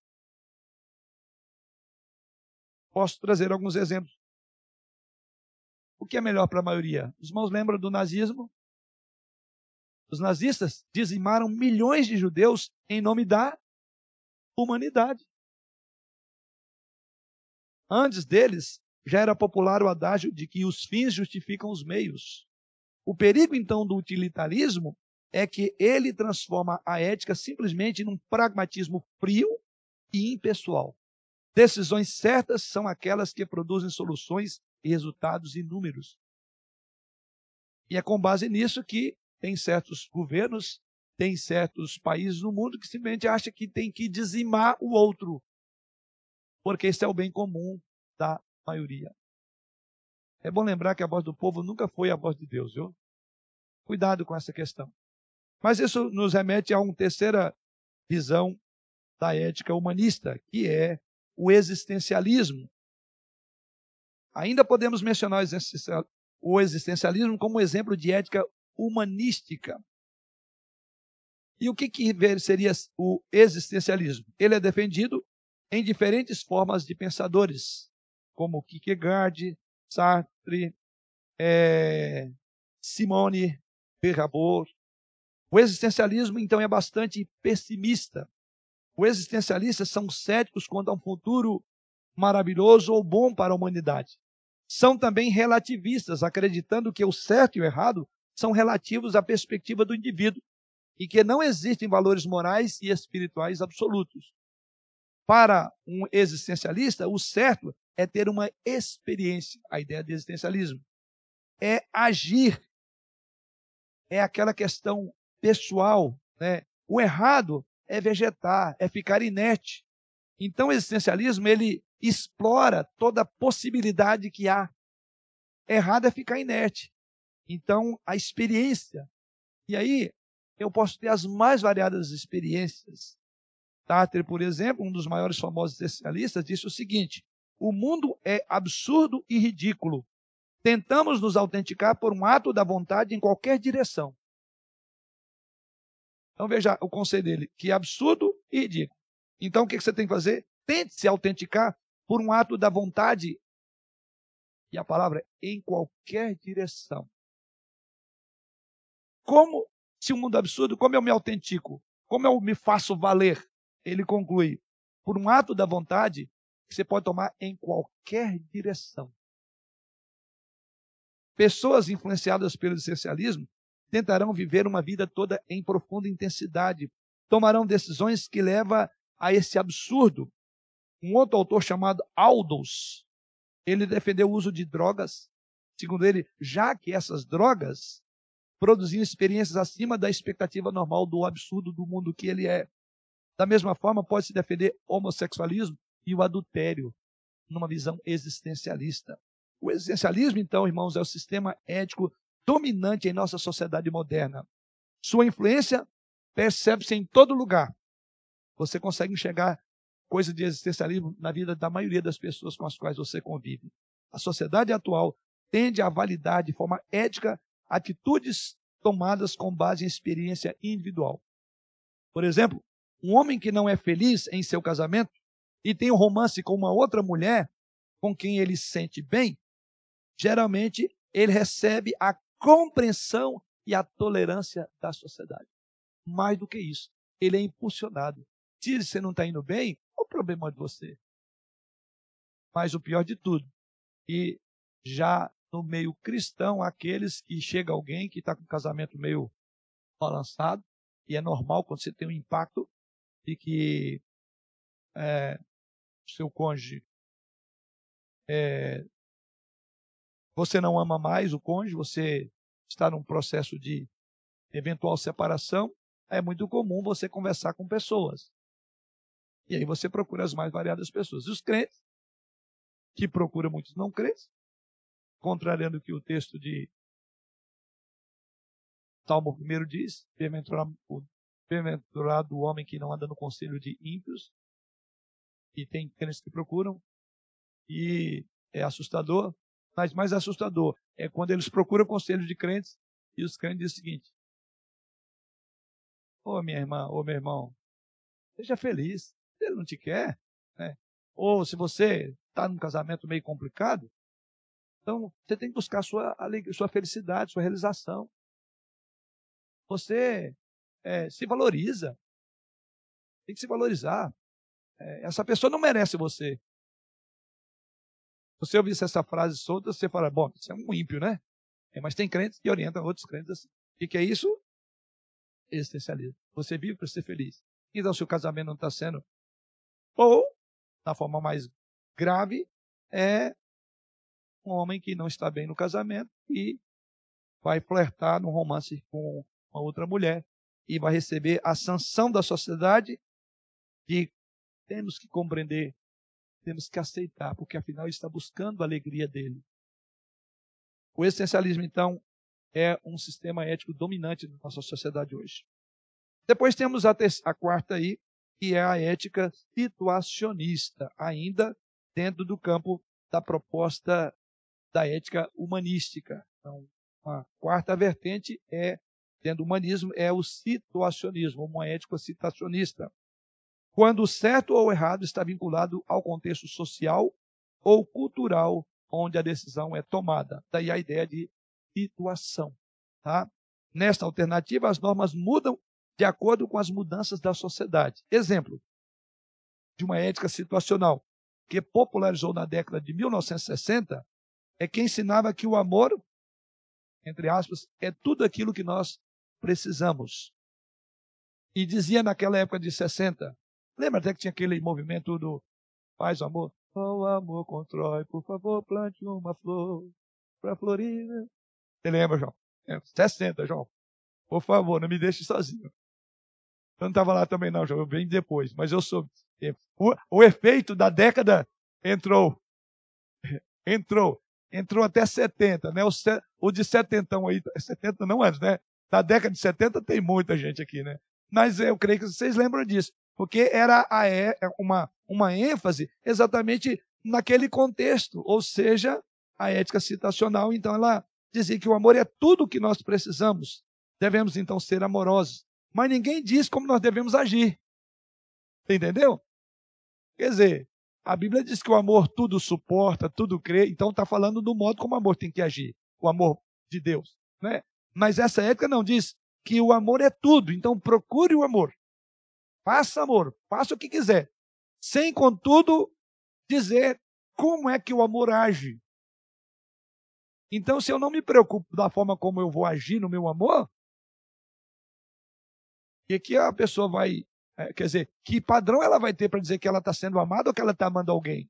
Posso trazer alguns exemplos. O que é melhor para a maioria? Os irmãos lembram do nazismo? Os nazistas dizimaram milhões de judeus em nome da humanidade. Antes deles, já era popular o adágio de que os fins justificam os meios. O perigo, então, do utilitarismo é que ele transforma a ética simplesmente num pragmatismo frio e impessoal. Decisões certas são aquelas que produzem soluções e resultados inúmeros. E é com base nisso que tem certos governos, tem certos países no mundo que simplesmente acham que tem que dizimar o outro, porque esse é o bem comum da maioria. É bom lembrar que a voz do povo nunca foi a voz de Deus, viu? Cuidado com essa questão. Mas isso nos remete a uma terceira visão da ética humanista, que é o existencialismo. Ainda podemos mencionar o existencialismo como exemplo de ética humanística. E o que, que seria o existencialismo? Ele é defendido em diferentes formas de pensadores, como Kierkegaard, Sartre, é, Simone Perrabot. O existencialismo, então, é bastante pessimista. Os existencialistas são céticos quanto a um futuro maravilhoso ou bom para a humanidade. São também relativistas, acreditando que o certo e o errado são relativos à perspectiva do indivíduo e que não existem valores morais e espirituais absolutos. Para um existencialista, o certo é ter uma experiência, a ideia de existencialismo. É agir. É aquela questão pessoal. Né? O errado é vegetar, é ficar inerte. Então, o existencialismo ele explora toda a possibilidade que há. Errado é ficar inerte. Então, a experiência. E aí, eu posso ter as mais variadas experiências. Tarter, por exemplo, um dos maiores famosos existencialistas, disse o seguinte: o mundo é absurdo e ridículo. Tentamos nos autenticar por um ato da vontade em qualquer direção. Então veja o conselho dele, que é absurdo e ridículo. Então o que você tem que fazer? Tente se autenticar por um ato da vontade. E a palavra é em qualquer direção. Como, se o um mundo absurdo, como eu me autentico? Como eu me faço valer? Ele conclui, por um ato da vontade que você pode tomar em qualquer direção. Pessoas influenciadas pelo essencialismo tentarão viver uma vida toda em profunda intensidade, tomarão decisões que levam a esse absurdo. Um outro autor chamado Aldous, ele defendeu o uso de drogas, segundo ele, já que essas drogas produziam experiências acima da expectativa normal do absurdo do mundo que ele é. Da mesma forma, pode-se defender homossexualismo e o adultério, numa visão existencialista. O existencialismo, então, irmãos, é o sistema ético dominante em nossa sociedade moderna. Sua influência percebe-se em todo lugar. Você consegue enxergar coisa de existencialismo na vida da maioria das pessoas com as quais você convive. A sociedade atual tende a validar de forma ética atitudes tomadas com base em experiência individual. Por exemplo, um homem que não é feliz em seu casamento e tem um romance com uma outra mulher com quem ele se sente bem, geralmente ele recebe a compreensão e a tolerância da sociedade. Mais do que isso, ele é impulsionado. Se você não está indo bem, o problema é de você. Mas o pior de tudo, e já no meio cristão, aqueles que chega alguém que está com o casamento meio balançado, e é normal quando você tem um impacto de que é, seu cônjuge é, você não ama mais o cônjuge, você está num processo de eventual separação, é muito comum você conversar com pessoas. E aí você procura as mais variadas pessoas. E os crentes, que procuram muitos não crentes, contrariando o que o texto de Salmo 1 diz, bem-aventurado o homem que não anda no conselho de ímpios, e tem crentes que procuram, e é assustador, mas mais assustador é quando eles procuram conselho de crentes e os crentes dizem o seguinte: Ô oh, minha irmã, ô oh, meu irmão, seja feliz. Ele não te quer, né? ou se você está num casamento meio complicado, então você tem que buscar sua sua felicidade, sua realização. Você é, se valoriza. Tem que se valorizar. É, essa pessoa não merece você você ouvisse essa frase solta, você fala, bom, isso é um ímpio, né? É, mas tem crentes que orientam outros crentes assim. O que é isso? Existencialismo. Você vive para ser feliz. Então, se o casamento não está sendo. Ou, na forma mais grave, é um homem que não está bem no casamento e vai flertar num romance com uma outra mulher e vai receber a sanção da sociedade de temos que compreender temos que aceitar, porque afinal está buscando a alegria dele. O existencialismo, então, é um sistema ético dominante na nossa sociedade hoje. Depois temos a, a quarta aí, que é a ética situacionista, ainda dentro do campo da proposta da ética humanística. Então, a quarta vertente é, dentro do humanismo, é o situacionismo, uma ética situacionista quando o certo ou errado está vinculado ao contexto social ou cultural onde a decisão é tomada. Daí a ideia de situação. Tá? Nesta alternativa, as normas mudam de acordo com as mudanças da sociedade. Exemplo de uma ética situacional que popularizou na década de 1960 é que ensinava que o amor, entre aspas, é tudo aquilo que nós precisamos. E dizia naquela época de 60, Lembra até que tinha aquele movimento do Paz o Amor? O amor constrói, por favor, plante uma flor para florir. Você lembra, João? É, 60, João. Por favor, não me deixe sozinho. Eu não estava lá também, não, eu venho depois, mas eu soube. O, o efeito da década entrou. Entrou. Entrou até 70, né? O, o de 70 aí, 70 não antes, né? Da década de 70 tem muita gente aqui, né? Mas eu creio que vocês lembram disso, porque era a, é, uma, uma ênfase exatamente naquele contexto, ou seja, a ética citacional, então ela dizia que o amor é tudo o que nós precisamos. Devemos então ser amorosos. Mas ninguém diz como nós devemos agir. Entendeu? Quer dizer, a Bíblia diz que o amor tudo suporta, tudo crê, então está falando do modo como o amor tem que agir, o amor de Deus. Né? Mas essa ética não diz que o amor é tudo, então procure o amor. Faça amor, faça o que quiser, sem, contudo, dizer como é que o amor age. Então, se eu não me preocupo da forma como eu vou agir no meu amor, e que a pessoa vai, é, quer dizer, que padrão ela vai ter para dizer que ela está sendo amada ou que ela está amando alguém?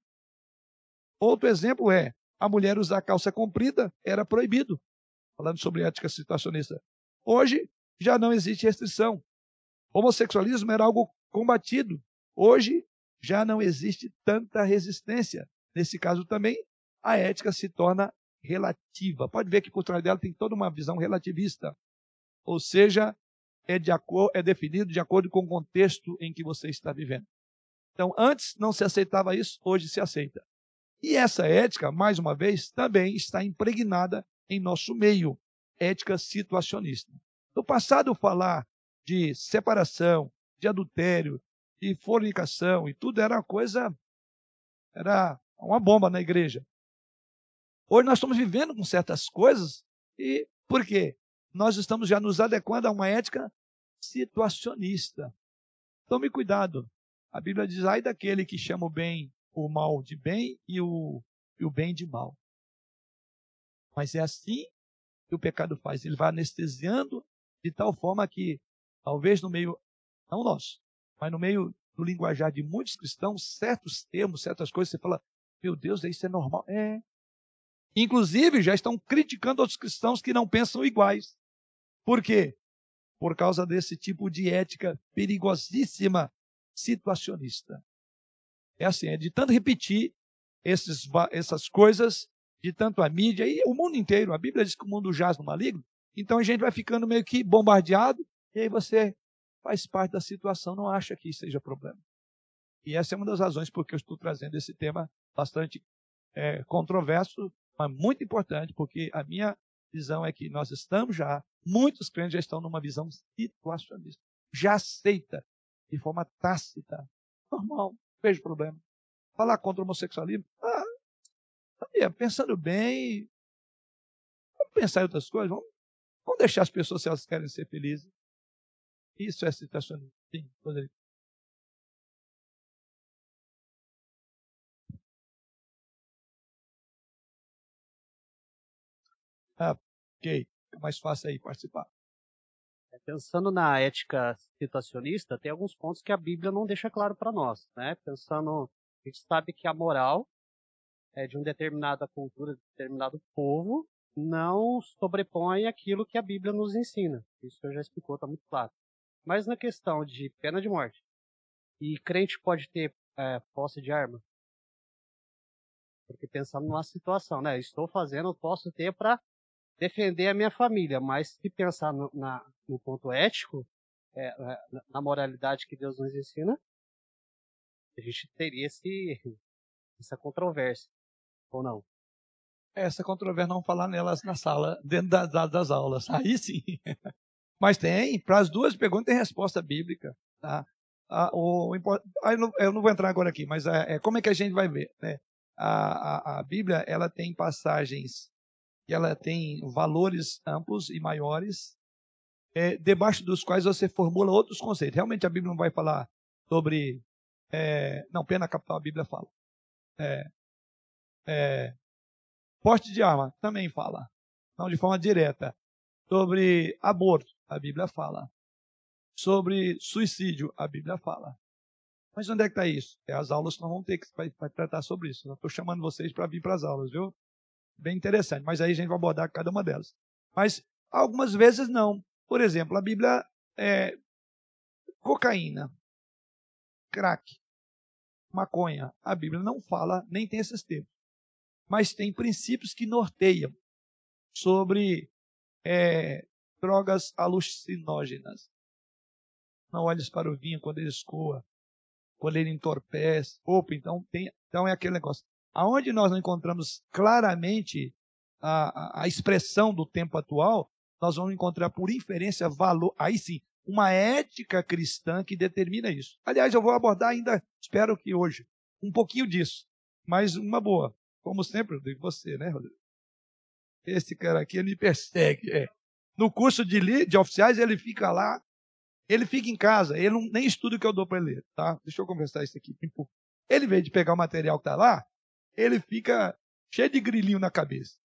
Outro exemplo é, a mulher usar calça comprida era proibido, falando sobre ética situacionista. Hoje já não existe restrição. Homossexualismo era algo combatido. Hoje já não existe tanta resistência. Nesse caso também, a ética se torna relativa. Pode ver que por trás dela tem toda uma visão relativista. Ou seja, é, de é definido de acordo com o contexto em que você está vivendo. Então, antes não se aceitava isso, hoje se aceita. E essa ética, mais uma vez, também está impregnada em nosso meio, ética situacionista. No passado, falar de separação, de adultério, de fornicação e tudo era uma coisa, era uma bomba na igreja. Hoje nós estamos vivendo com certas coisas e por quê? Nós estamos já nos adequando a uma ética situacionista. Tome cuidado. A Bíblia diz: ai daquele que chama o bem, o mal de bem e o, e o bem de mal. Mas é assim que o pecado faz. Ele vai anestesiando de tal forma que, talvez no meio, não nosso, mas no meio do linguajar de muitos cristãos, certos termos, certas coisas, você fala, meu Deus, isso é normal. É, Inclusive, já estão criticando outros cristãos que não pensam iguais. Por quê? Por causa desse tipo de ética perigosíssima, situacionista. É assim, é de tanto repetir esses, essas coisas, de tanto a mídia e o mundo inteiro. A Bíblia diz que o mundo jaz no maligno. Então a gente vai ficando meio que bombardeado, e aí você faz parte da situação, não acha que seja problema. E essa é uma das razões por que eu estou trazendo esse tema bastante é, controverso, mas muito importante, porque a minha visão é que nós estamos já, muitos crentes já estão numa visão situacionista. Já aceita de forma tácita. Normal, vejo problema. Falar contra o homossexualismo, ah, pensando bem, vamos pensar em outras coisas, vamos, vamos deixar as pessoas se elas querem ser felizes. Isso é situacionismo. Sim, poderia. Ah, ok, é mais fácil aí participar. É, pensando na ética situacionista, tem alguns pontos que a Bíblia não deixa claro para nós, né? Pensando, a gente sabe que a moral é de uma determinada cultura, de determinado povo, não sobrepõe aquilo que a Bíblia nos ensina. Isso já explicou, está muito claro. Mas na questão de pena de morte, e crente pode ter é, posse de arma? Porque pensando numa situação, né? Estou fazendo, posso ter para defender a minha família, mas se pensar no, na, no ponto ético, é, na moralidade que Deus nos ensina, a gente teria esse, essa controvérsia, ou não? Essa controvérsia não falar nelas na sala, dentro da, da, das aulas. Aí sim. Mas tem, para as duas perguntas tem resposta bíblica. Tá? Ah, o, eu, não, eu não vou entrar agora aqui, mas é, é, como é que a gente vai ver? Né? A, a, a Bíblia ela tem passagens e ela tem valores amplos e maiores, é, debaixo dos quais você formula outros conceitos. Realmente a Bíblia não vai falar sobre. É, não, pena capital a Bíblia fala. É, é, porte de arma também fala. Não de forma direta. Sobre aborto, a Bíblia fala. Sobre suicídio, a Bíblia fala. Mas onde é que está isso? É as aulas que nós vamos ter que vai, tratar sobre isso. Eu estou chamando vocês para vir para as aulas, viu? Bem interessante. Mas aí a gente vai abordar cada uma delas. Mas algumas vezes não. Por exemplo, a Bíblia é cocaína, crack, maconha. A Bíblia não fala, nem tem esses termos. Mas tem princípios que norteiam sobre é, drogas alucinógenas. Não olhes para o vinho quando ele escoa, quando ele entorpece. Opa, então, tem, então é aquele negócio. Aonde nós encontramos claramente a, a, a expressão do tempo atual, nós vamos encontrar por inferência valor, aí sim, uma ética cristã que determina isso. Aliás, eu vou abordar ainda, espero que hoje, um pouquinho disso, mas uma boa. Como sempre, eu digo você, né, Rodrigo? Esse cara aqui, ele me persegue. É. No curso de, de oficiais, ele fica lá, ele fica em casa, ele não, nem estuda o que eu dou para ele ler, tá? Deixa eu conversar isso aqui. Ele, veio de pegar o material que está lá, ele fica cheio de grilinho na cabeça.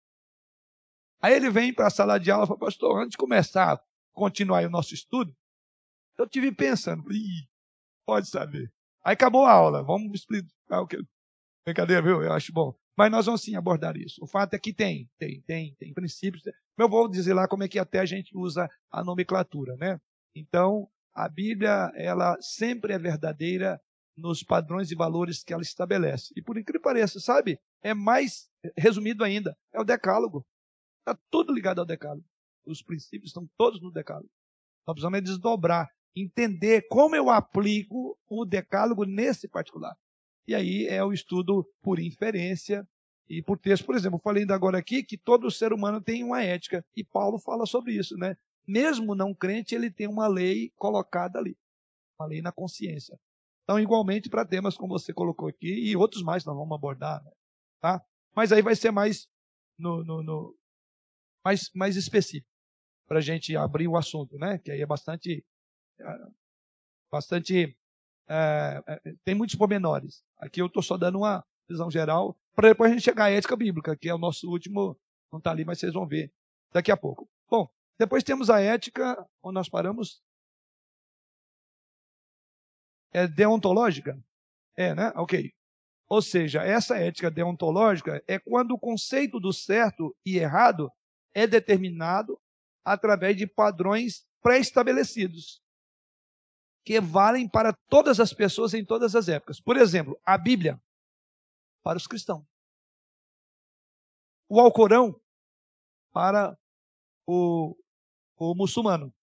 Aí ele vem para a sala de aula e fala, pastor, antes de começar a continuar o nosso estudo, eu tive pensando, pode saber. Aí acabou a aula, vamos explicar o que. Brincadeira, viu? Eu acho bom. Mas nós vamos sim abordar isso. O fato é que tem, tem, tem, tem princípios. Eu vou dizer lá como é que até a gente usa a nomenclatura, né? Então, a Bíblia, ela sempre é verdadeira nos padrões e valores que ela estabelece. E por incrível que pareça, sabe? É mais resumido ainda, é o decálogo. Está tudo ligado ao decálogo. Os princípios estão todos no decálogo. Nós precisamos é desdobrar, entender como eu aplico o decálogo nesse particular. E aí é o estudo por inferência e por texto. Por exemplo, falei ainda agora aqui que todo ser humano tem uma ética. E Paulo fala sobre isso, né? Mesmo não crente, ele tem uma lei colocada ali. Uma lei na consciência. Então, igualmente para temas como você colocou aqui e outros mais nós vamos abordar, né? tá? Mas aí vai ser mais no, no, no mais, mais específico para a gente abrir o assunto, né? Que aí é bastante, é, bastante é, tem muitos pormenores. Aqui eu estou só dando uma visão geral para depois a gente chegar à ética bíblica, que é o nosso último, não está ali, mas vocês vão ver daqui a pouco. Bom, depois temos a ética, onde nós paramos, é deontológica? É, né? Ok. Ou seja, essa ética deontológica é quando o conceito do certo e errado é determinado através de padrões pré-estabelecidos, que valem para todas as pessoas em todas as épocas. Por exemplo, a Bíblia, para os cristãos. O Alcorão, para o, o muçulmano.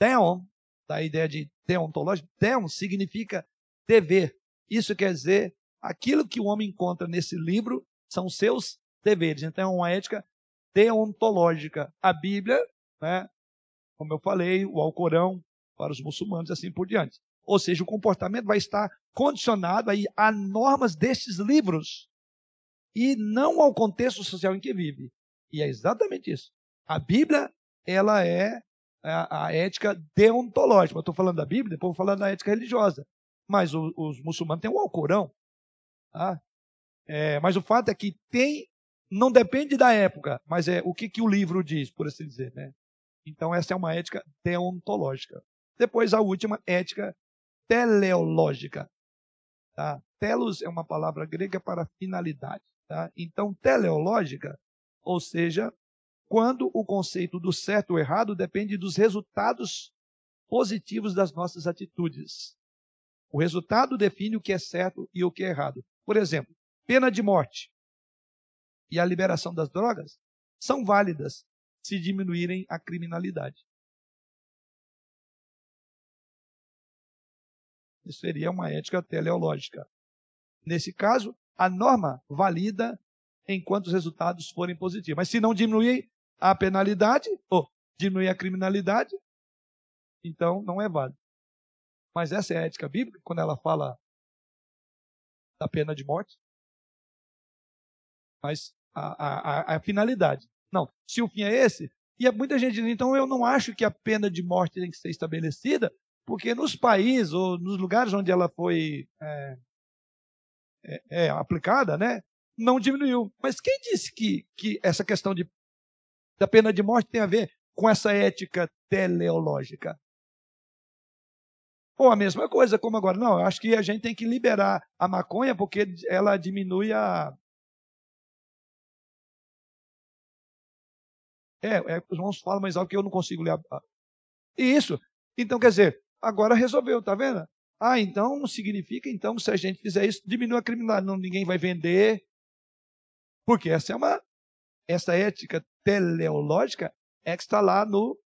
Deon, da ideia de deontológico, deon significa dever. Isso quer dizer, aquilo que o homem encontra nesse livro são seus deveres. Então, é uma ética deontológica. A Bíblia, né, como eu falei, o Alcorão para os muçulmanos e assim por diante. Ou seja, o comportamento vai estar condicionado aí a normas destes livros e não ao contexto social em que vive. E é exatamente isso. A Bíblia, ela é a, a ética deontológica. Estou falando da Bíblia, depois vou falar da ética religiosa. Mas o, os muçulmanos têm o Alcorão. Tá? É, mas o fato é que tem, não depende da época, mas é o que, que o livro diz, por assim dizer. Né? Então, essa é uma ética deontológica. Depois, a última, ética teleológica. Tá? Telos é uma palavra grega para finalidade. Tá? Então, teleológica, ou seja, quando o conceito do certo ou errado depende dos resultados positivos das nossas atitudes. O resultado define o que é certo e o que é errado. Por exemplo, pena de morte e a liberação das drogas são válidas se diminuírem a criminalidade. Isso seria uma ética teleológica. Nesse caso, a norma valida enquanto os resultados forem positivos. Mas se não diminuir a penalidade, ou diminuir a criminalidade, então não é válido. Mas essa é a ética bíblica, quando ela fala da pena de morte. Mas a, a, a finalidade. Não, se o fim é esse, e muita gente diz, então eu não acho que a pena de morte tem que ser estabelecida, porque nos países ou nos lugares onde ela foi é, é, é, aplicada, né, não diminuiu. Mas quem disse que, que essa questão de da pena de morte tem a ver com essa ética teleológica. Ou a mesma coisa, como agora. Não, eu acho que a gente tem que liberar a maconha porque ela diminui a. É, é, os irmãos falam mais alto que eu não consigo ler. A... Isso. Então, quer dizer, agora resolveu, tá vendo? Ah, então significa então se a gente fizer isso, diminui a criminalidade, não, ninguém vai vender. Porque essa é uma essa ética teleológica é que está lá no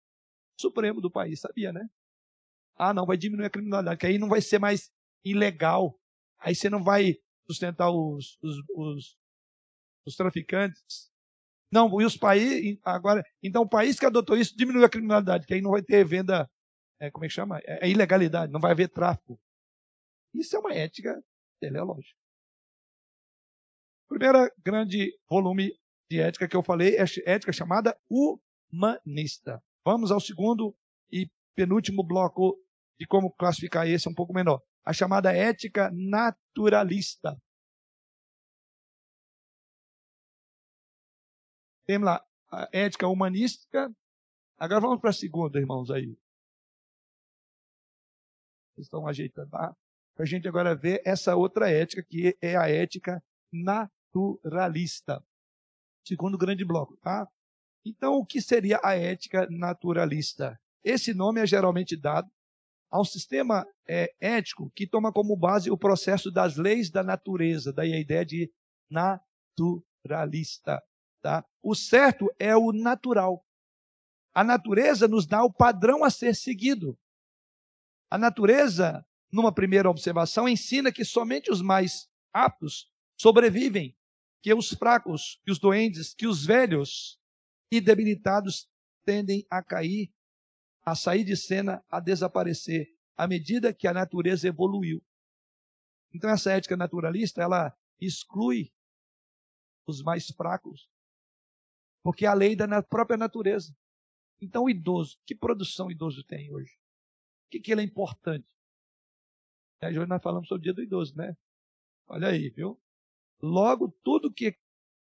Supremo do país, sabia, né? Ah, não, vai diminuir a criminalidade, que aí não vai ser mais ilegal. Aí você não vai sustentar os, os, os, os traficantes. Não, e os países. Agora, então o país que adotou isso diminui a criminalidade, que aí não vai ter venda. É, como é que chama? É, é ilegalidade, não vai haver tráfico. Isso é uma ética teleológica. Primeira grande volume de ética que eu falei é ética chamada humanista. Vamos ao segundo e penúltimo bloco de como classificar esse um pouco menor. A chamada ética naturalista. Temos lá a ética humanística. Agora vamos para a segunda, irmãos, aí. Vocês estão ajeitando lá. Para a gente agora ver essa outra ética, que é a ética naturalista. Segundo grande bloco, tá? Então, o que seria a ética naturalista? Esse nome é geralmente dado a um sistema é, ético que toma como base o processo das leis da natureza, daí a ideia de naturalista. Tá? O certo é o natural. A natureza nos dá o padrão a ser seguido. A natureza, numa primeira observação, ensina que somente os mais aptos sobrevivem, que os fracos, que os doentes, que os velhos e debilitados tendem a cair, a sair de cena, a desaparecer, à medida que a natureza evoluiu. Então essa ética naturalista, ela exclui os mais fracos, porque é a lei da própria natureza. Então, o idoso, que produção o idoso tem hoje? O que, que ele é importante? Hoje nós falamos sobre o dia do idoso, né? Olha aí, viu? Logo, tudo que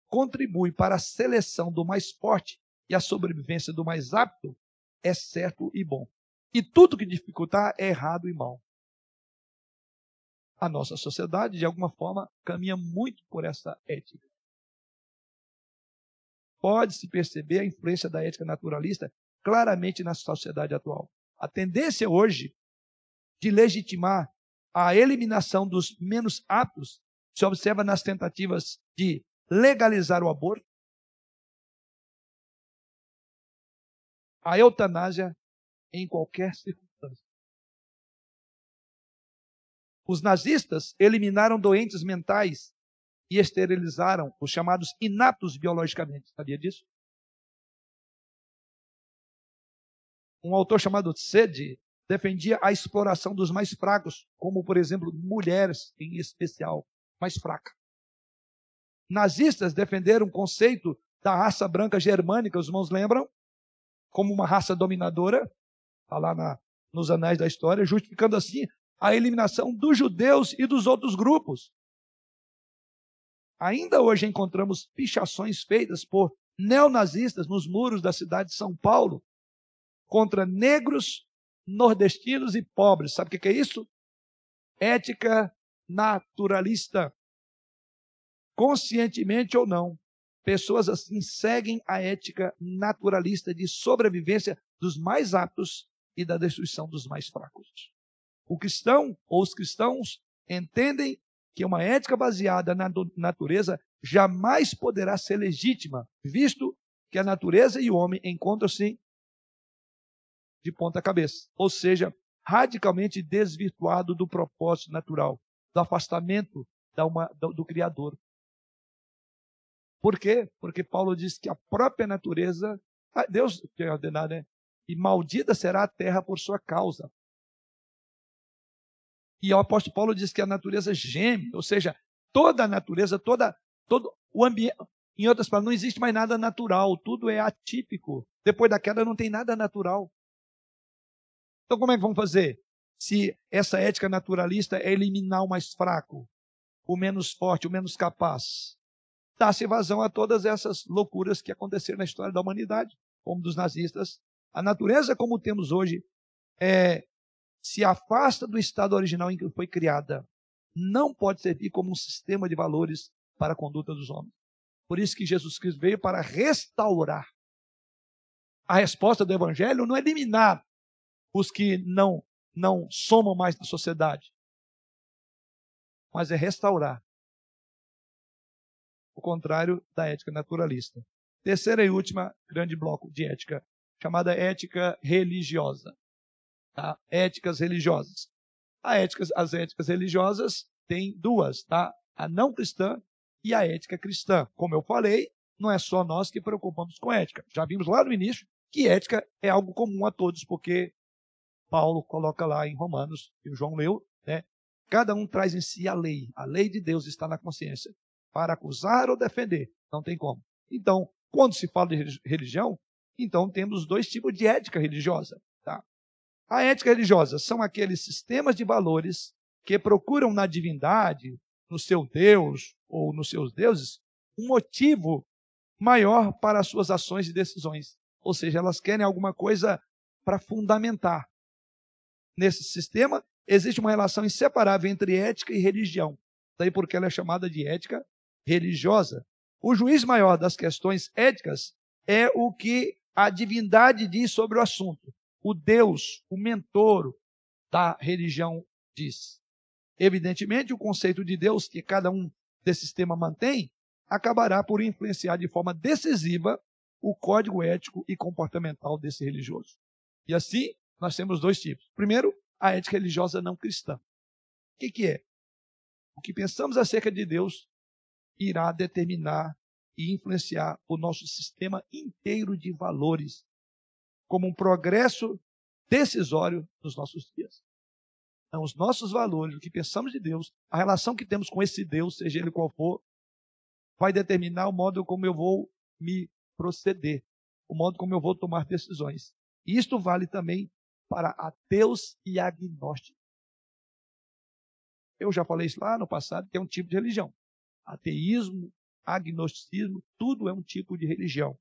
contribui para a seleção do mais forte e a sobrevivência do mais apto é certo e bom. E tudo que dificultar é errado e mal. A nossa sociedade, de alguma forma, caminha muito por essa ética pode-se perceber a influência da ética naturalista claramente na sociedade atual. A tendência hoje de legitimar a eliminação dos menos aptos se observa nas tentativas de legalizar o aborto, a eutanásia em qualquer circunstância. Os nazistas eliminaram doentes mentais e esterilizaram os chamados inatos biologicamente. Sabia disso? Um autor chamado Sede defendia a exploração dos mais fracos, como, por exemplo, mulheres em especial, mais fraca. Nazistas defenderam o conceito da raça branca germânica, os irmãos lembram? Como uma raça dominadora, está lá na, nos anais da história, justificando assim a eliminação dos judeus e dos outros grupos. Ainda hoje encontramos pichações feitas por neonazistas nos muros da cidade de São Paulo contra negros, nordestinos e pobres. Sabe o que é isso? Ética naturalista. Conscientemente ou não, pessoas assim seguem a ética naturalista de sobrevivência dos mais aptos e da destruição dos mais fracos. O cristão ou os cristãos entendem que uma ética baseada na natureza jamais poderá ser legítima, visto que a natureza e o homem encontram-se de ponta cabeça, ou seja, radicalmente desvirtuado do propósito natural, do afastamento uma, do, do Criador. Por quê? Porque Paulo diz que a própria natureza, ah, Deus quer ordenar, né? E maldita será a terra por sua causa. E o apóstolo Paulo diz que a natureza geme, ou seja, toda a natureza, toda, todo o ambiente. Em outras palavras, não existe mais nada natural, tudo é atípico. Depois da queda não tem nada natural. Então, como é que vamos fazer? Se essa ética naturalista é eliminar o mais fraco, o menos forte, o menos capaz, dá-se vazão a todas essas loucuras que aconteceram na história da humanidade, como dos nazistas. A natureza, como temos hoje, é se afasta do estado original em que foi criada, não pode servir como um sistema de valores para a conduta dos homens. Por isso que Jesus Cristo veio para restaurar a resposta do evangelho não é eliminar os que não não somam mais na sociedade, mas é restaurar. O contrário da ética naturalista. Terceira e última grande bloco de ética, chamada ética religiosa. Tá? Éticas religiosas. Ética, as éticas religiosas têm duas, tá? A não cristã e a ética cristã. Como eu falei, não é só nós que preocupamos com ética. Já vimos lá no início que ética é algo comum a todos, porque Paulo coloca lá em Romanos, que o João leu, né? Cada um traz em si a lei. A lei de Deus está na consciência. Para acusar ou defender, não tem como. Então, quando se fala de religião, então temos dois tipos de ética religiosa. Tá? A ética religiosa são aqueles sistemas de valores que procuram na divindade, no seu Deus ou nos seus deuses, um motivo maior para as suas ações e decisões. Ou seja, elas querem alguma coisa para fundamentar. Nesse sistema, existe uma relação inseparável entre ética e religião. Daí porque ela é chamada de ética religiosa. O juiz maior das questões éticas é o que a divindade diz sobre o assunto. O Deus, o mentor da religião diz. Evidentemente, o conceito de Deus que cada um desse sistema mantém acabará por influenciar de forma decisiva o código ético e comportamental desse religioso. E assim, nós temos dois tipos. Primeiro, a ética religiosa não cristã. O que, que é? O que pensamos acerca de Deus irá determinar e influenciar o nosso sistema inteiro de valores, como um progresso decisório nos nossos dias. Então, os nossos valores, o que pensamos de Deus, a relação que temos com esse Deus, seja ele qual for, vai determinar o modo como eu vou me proceder, o modo como eu vou tomar decisões. E isto vale também para ateus e agnósticos. Eu já falei isso lá no passado, que é um tipo de religião. Ateísmo, agnosticismo, tudo é um tipo de religião.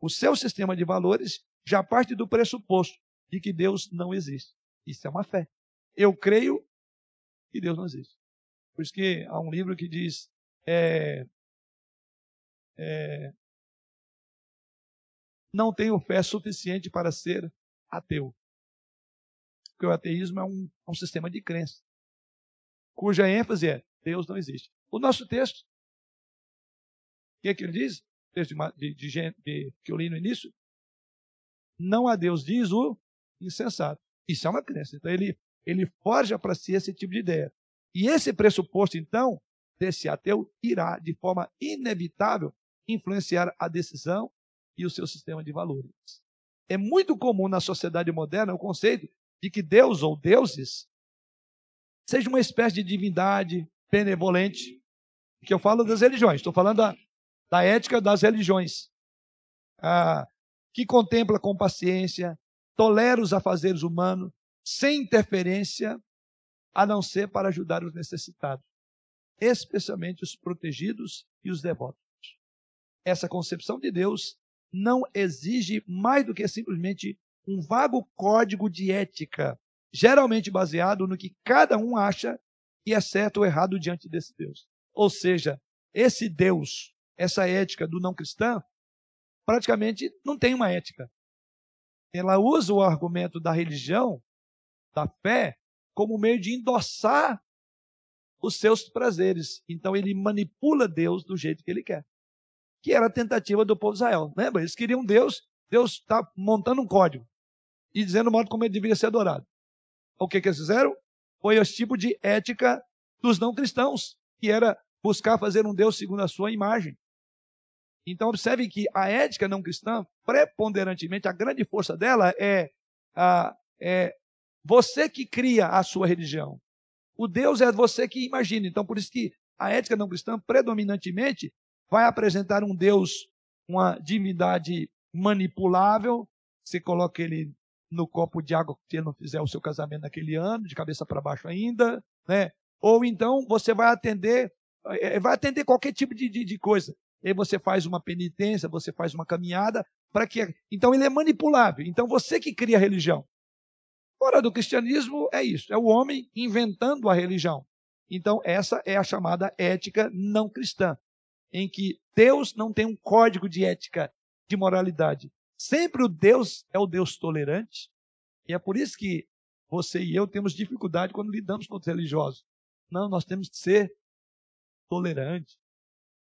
O seu sistema de valores já parte do pressuposto de que Deus não existe. Isso é uma fé. Eu creio que Deus não existe. Por isso que há um livro que diz é, é, não tenho fé suficiente para ser ateu. Porque o ateísmo é um, é um sistema de crença, cuja ênfase é Deus não existe. O nosso texto, o que, é que ele diz? O texto de, de, de, que eu li no início. Não há Deus, diz o insensato. Isso é uma crença. Então ele, ele forja para si esse tipo de ideia. E esse pressuposto, então, desse ateu irá, de forma inevitável, influenciar a decisão e o seu sistema de valores. É muito comum na sociedade moderna o conceito de que Deus ou deuses seja uma espécie de divindade benevolente, que eu falo das religiões, estou falando da, da ética das religiões, ah, que contempla com paciência, tolera os afazeres humanos, sem interferência, a não ser para ajudar os necessitados, especialmente os protegidos e os devotos. Essa concepção de Deus não exige mais do que simplesmente um vago código de ética, geralmente baseado no que cada um acha que é certo ou errado diante desse Deus. Ou seja, esse Deus, essa ética do não cristão, praticamente não tem uma ética. Ela usa o argumento da religião, da fé, como meio de endossar os seus prazeres. Então ele manipula Deus do jeito que ele quer que era a tentativa do povo de Israel. Lembra? Eles queriam Deus, Deus está montando um código e dizendo o modo como ele deveria ser adorado. O que, que eles fizeram? Foi esse tipo de ética dos não cristãos, que era buscar fazer um Deus segundo a sua imagem. Então, observe que a ética não cristã, preponderantemente, a grande força dela é, a, é você que cria a sua religião. O Deus é você que imagina. Então, por isso que a ética não cristã, predominantemente, vai apresentar um Deus, uma divindade manipulável. Você coloca ele no copo de água que ele não fizer o seu casamento naquele ano, de cabeça para baixo ainda, né? Ou então você vai atender, eh, vai atender qualquer tipo de, de, de coisa. E aí você faz uma penitência, você faz uma caminhada para que. Então ele é manipulável. Então você que cria a religião. Fora do cristianismo é isso, é o homem inventando a religião. Então essa é a chamada ética não cristã em que Deus não tem um código de ética, de moralidade. Sempre o Deus é o Deus tolerante. E é por isso que você e eu temos dificuldade quando lidamos com os religiosos. Não, nós temos que ser tolerantes.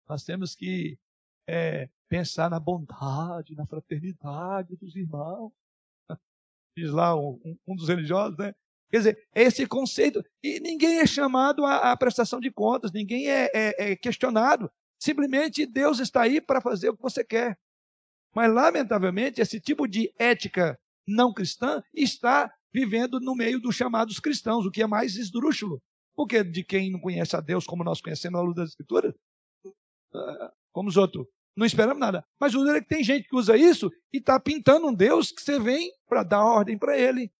Nós temos que é, pensar na bondade, na fraternidade dos irmãos. Diz lá um, um dos religiosos, né? Quer dizer, é esse conceito. E ninguém é chamado à, à prestação de contas, ninguém é, é, é questionado. Simplesmente Deus está aí para fazer o que você quer. Mas, lamentavelmente, esse tipo de ética não cristã está vivendo no meio dos chamados cristãos, o que é mais esdrúxulo. Porque de quem não conhece a Deus como nós conhecemos a luz das Escrituras, ah, como os outros. Não esperamos nada. Mas o é que tem gente que usa isso e está pintando um Deus que você vem para dar ordem para ele,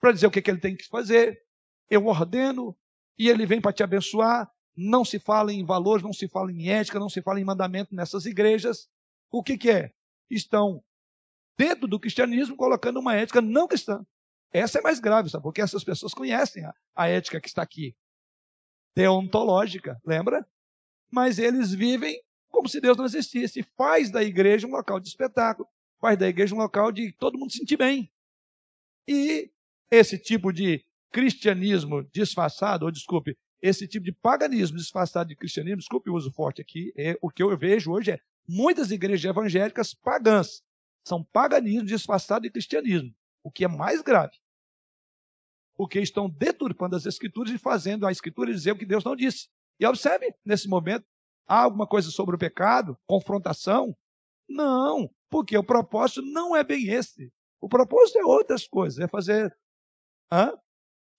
para dizer o que, que ele tem que fazer. Eu ordeno e ele vem para te abençoar. Não se fala em valores, não se fala em ética, não se fala em mandamento nessas igrejas. O que, que é? Estão dentro do cristianismo colocando uma ética não cristã. Essa é mais grave, sabe? Porque essas pessoas conhecem a, a ética que está aqui. Deontológica, lembra? mas eles vivem como se Deus não existisse. Faz da igreja um local de espetáculo, faz da igreja um local de todo mundo se sentir bem. E esse tipo de cristianismo disfarçado, ou desculpe, esse tipo de paganismo disfarçado de cristianismo, desculpe o uso forte aqui, é, o que eu vejo hoje é muitas igrejas evangélicas pagãs. São paganismo disfarçado de cristianismo, o que é mais grave. Porque estão deturpando as escrituras e fazendo a escritura dizer o que Deus não disse. E observe, nesse momento, há alguma coisa sobre o pecado? Confrontação? Não, porque o propósito não é bem esse. O propósito é outras coisas, é fazer. Hã?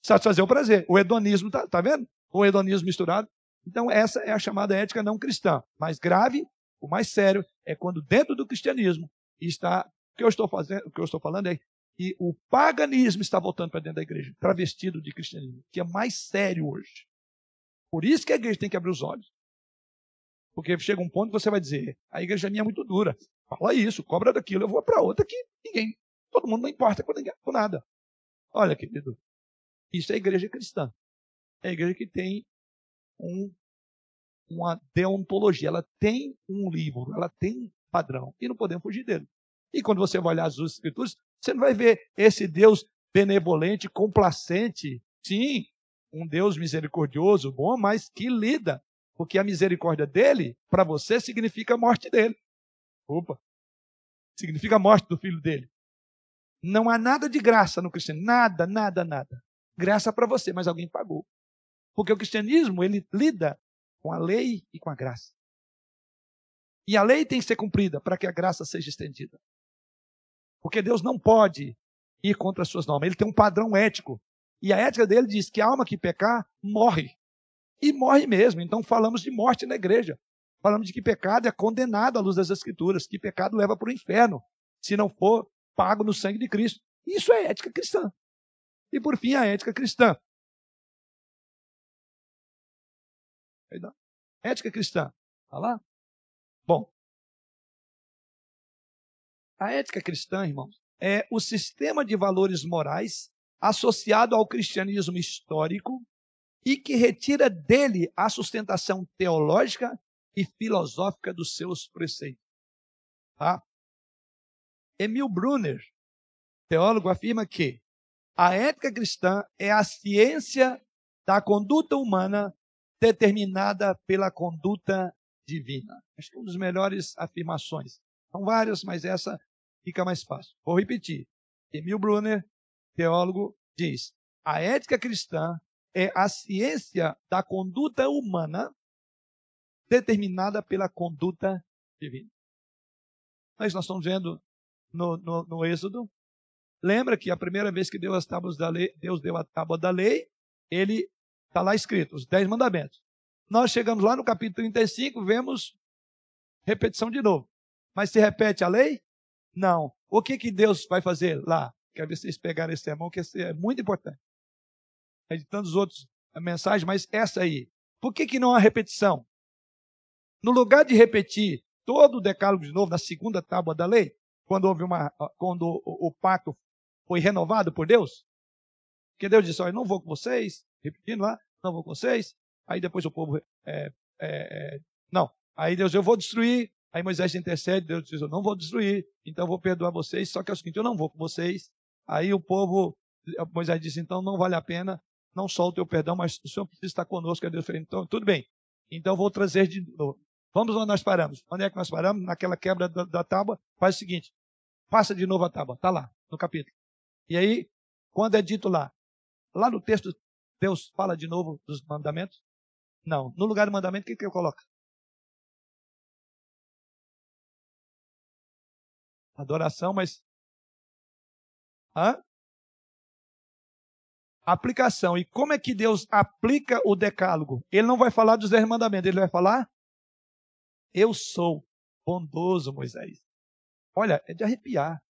Satisfazer o prazer. O hedonismo, tá, tá vendo? O hedonismo misturado. Então, essa é a chamada ética não cristã. Mais grave, o mais sério, é quando dentro do cristianismo está. O que eu estou fazendo, o que eu estou falando é que o paganismo está voltando para dentro da igreja, travestido de cristianismo, que é mais sério hoje. Por isso que a igreja tem que abrir os olhos. Porque chega um ponto que você vai dizer, a igreja minha é muito dura. Fala isso, cobra daquilo, eu vou para outra que ninguém, todo mundo não importa com, ninguém, com nada. Olha, querido, isso é a igreja cristã. É a igreja que tem um, uma deontologia, ela tem um livro, ela tem um padrão, e não podemos fugir dele. E quando você vai olhar as escrituras, você não vai ver esse Deus benevolente, complacente. Sim, um Deus misericordioso, bom, mas que lida. Porque a misericórdia dele, para você, significa a morte dele. Opa! Significa a morte do filho dele. Não há nada de graça no cristianismo. Nada, nada, nada. Graça para você, mas alguém pagou. Porque o cristianismo, ele lida com a lei e com a graça. E a lei tem que ser cumprida para que a graça seja estendida. Porque Deus não pode ir contra as suas normas. Ele tem um padrão ético. E a ética dele diz que a alma que pecar morre. E morre mesmo. Então falamos de morte na igreja. Falamos de que pecado é condenado à luz das Escrituras, que pecado leva para o inferno, se não for pago no sangue de Cristo. Isso é ética cristã. E por fim, a ética cristã. Ética cristã. Está lá? Bom. A ética cristã, irmãos, é o sistema de valores morais associado ao cristianismo histórico e que retira dele a sustentação teológica e filosófica dos seus preceitos. Tá? Emil Brunner, teólogo, afirma que a ética cristã é a ciência da conduta humana determinada pela conduta divina. Acho que é uma das melhores afirmações. São várias, mas essa fica mais fácil. Vou repetir. Emil Brunner, teólogo, diz: a ética cristã é a ciência da conduta humana determinada pela conduta divina. Mas nós estamos vendo no, no, no Êxodo. Lembra que a primeira vez que as tábuas da lei, Deus deu a tábua da lei, ele está lá escrito, os dez mandamentos. Nós chegamos lá no capítulo 35, vemos repetição de novo. Mas se repete a lei? Não. O que, que Deus vai fazer lá? Quero ver vocês pegarem esse sermão, que esse é muito importante. É de tantos outros mensagens, mas essa aí. Por que, que não há repetição? No lugar de repetir todo o decálogo de novo na segunda tábua da lei, quando houve uma, quando o, o pacto foi renovado por Deus, que Deus disse: Olha, não vou com vocês, repetindo lá, não vou com vocês. Aí depois o povo, é, é, é, não. Aí Deus, eu vou destruir Aí Moisés intercede, Deus diz: Eu não vou destruir, então eu vou perdoar vocês. Só que é o seguinte: eu não vou com vocês. Aí o povo, Moisés disse: Então não vale a pena, não só o teu perdão, mas o Senhor precisa estar conosco. Aí Deus falou: Então tudo bem, então eu vou trazer de novo. Vamos onde nós paramos. Onde é que nós paramos? Naquela quebra da, da tábua. Faz o seguinte: passa de novo a tábua. Está lá, no capítulo. E aí, quando é dito lá, lá no texto, Deus fala de novo dos mandamentos? Não. No lugar do mandamento, o que, eu coloco? Adoração, mas. Hã? Aplicação. E como é que Deus aplica o decálogo? Ele não vai falar dos dez mandamentos, ele vai falar: Eu sou bondoso, Moisés. Olha, é de arrepiar.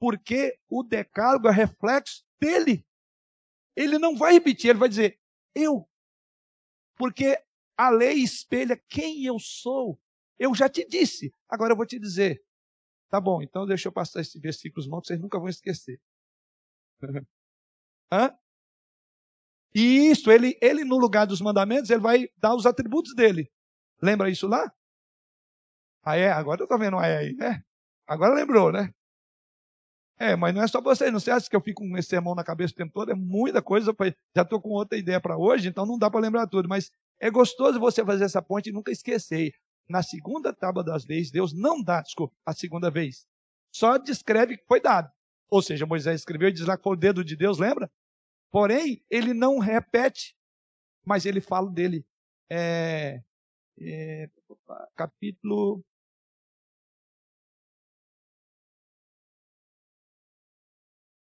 Porque o decálogo é reflexo dele. Ele não vai repetir, ele vai dizer: Eu. Porque a lei espelha quem eu sou. Eu já te disse, agora eu vou te dizer. Tá bom, então deixa eu passar esse versículo mãos, vocês nunca vão esquecer. Hã? E isso, ele, ele no lugar dos mandamentos, ele vai dar os atributos dele. Lembra isso lá? Ah, é? Agora eu estou vendo aí, né? Agora lembrou, né? É, mas não é só você, não se acha que eu fico com esse sermão na cabeça o tempo todo? É muita coisa, já estou com outra ideia para hoje, então não dá para lembrar tudo, mas é gostoso você fazer essa ponte e nunca esquecer na segunda tábua das leis, Deus não dá, desculpa, a segunda vez. Só descreve que foi dado. Ou seja, Moisés escreveu e diz lá que foi o dedo de Deus, lembra? Porém, ele não repete, mas ele fala dele. É, é, capítulo.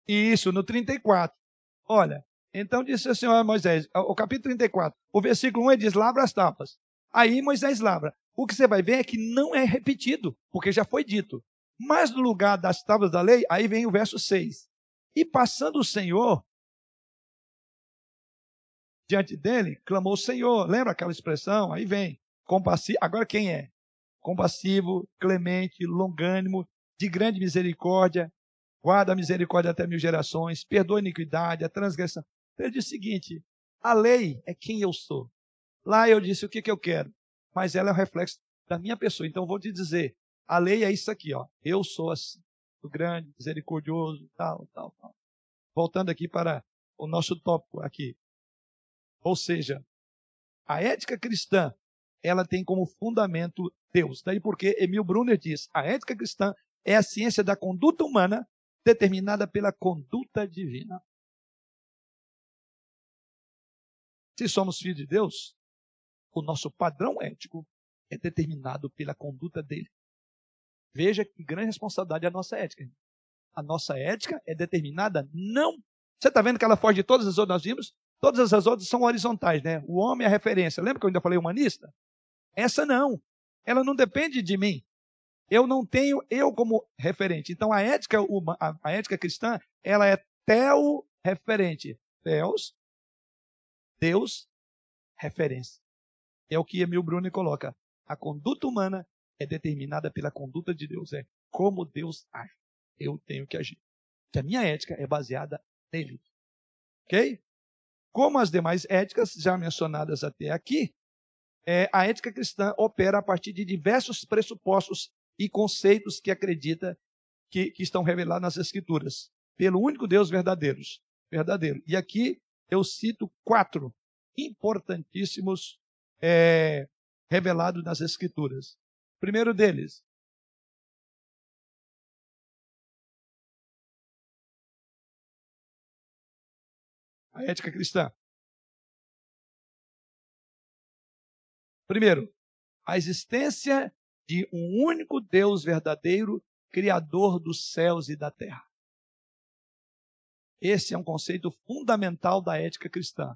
Isso, no 34. Olha, então disse o Senhor a Moisés, o capítulo 34, o versículo 1 ele diz: Labra as tapas. Aí Moisés labra o que você vai ver é que não é repetido, porque já foi dito. Mas no lugar das tábuas da lei, aí vem o verso 6. E passando o Senhor diante dele, clamou o Senhor. Lembra aquela expressão? Aí vem. Compassivo. Agora quem é? Compassivo, clemente, longânimo, de grande misericórdia, guarda a misericórdia até mil gerações, perdoa a iniquidade, a transgressão. Ele diz o seguinte: a lei é quem eu sou. Lá eu disse o que, que eu quero mas ela é um reflexo da minha pessoa. Então vou te dizer, a lei é isso aqui, ó. Eu sou assim, o grande, misericordioso, tal, tal, tal. Voltando aqui para o nosso tópico aqui. Ou seja, a ética cristã, ela tem como fundamento Deus. Daí porque Emil Brunner diz, a ética cristã é a ciência da conduta humana determinada pela conduta divina. Se somos filhos de Deus, o nosso padrão ético é determinado pela conduta dele. Veja que grande responsabilidade é a nossa ética. A nossa ética é determinada não. Você está vendo que ela foge de todas as outras nós vimos? Todas as outras são horizontais, né? O homem é a referência. Lembra que eu ainda falei humanista? Essa não. Ela não depende de mim. Eu não tenho eu como referente. Então a ética, uma, a, a ética cristã, ela é teo referente. Theos, Deus, referência. É o que Emil Bruni coloca. A conduta humana é determinada pela conduta de Deus. É como Deus age. Eu tenho que agir. Que a minha ética é baseada nele. Ok? Como as demais éticas já mencionadas até aqui, é, a ética cristã opera a partir de diversos pressupostos e conceitos que acredita que, que estão revelados nas Escrituras, pelo único Deus verdadeiros, verdadeiro. E aqui eu cito quatro importantíssimos é, revelado nas Escrituras. Primeiro deles, a ética cristã. Primeiro, a existência de um único Deus verdadeiro, Criador dos céus e da terra. Esse é um conceito fundamental da ética cristã.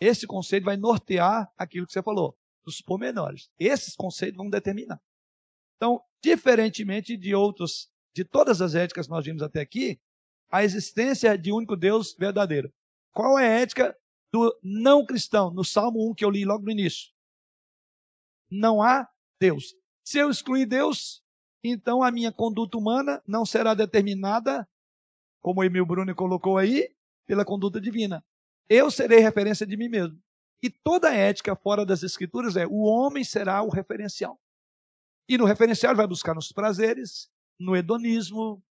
Esse conceito vai nortear aquilo que você falou, dos pormenores. Esses conceitos vão determinar. Então, diferentemente de outros, de todas as éticas que nós vimos até aqui, a existência de um único Deus verdadeiro. Qual é a ética do não cristão? No Salmo 1 que eu li logo no início. Não há Deus. Se eu excluir Deus, então a minha conduta humana não será determinada, como o Emil Bruno colocou aí, pela conduta divina eu serei referência de mim mesmo. E toda ética fora das escrituras é o homem será o referencial. E no referencial ele vai buscar nos prazeres, no hedonismo,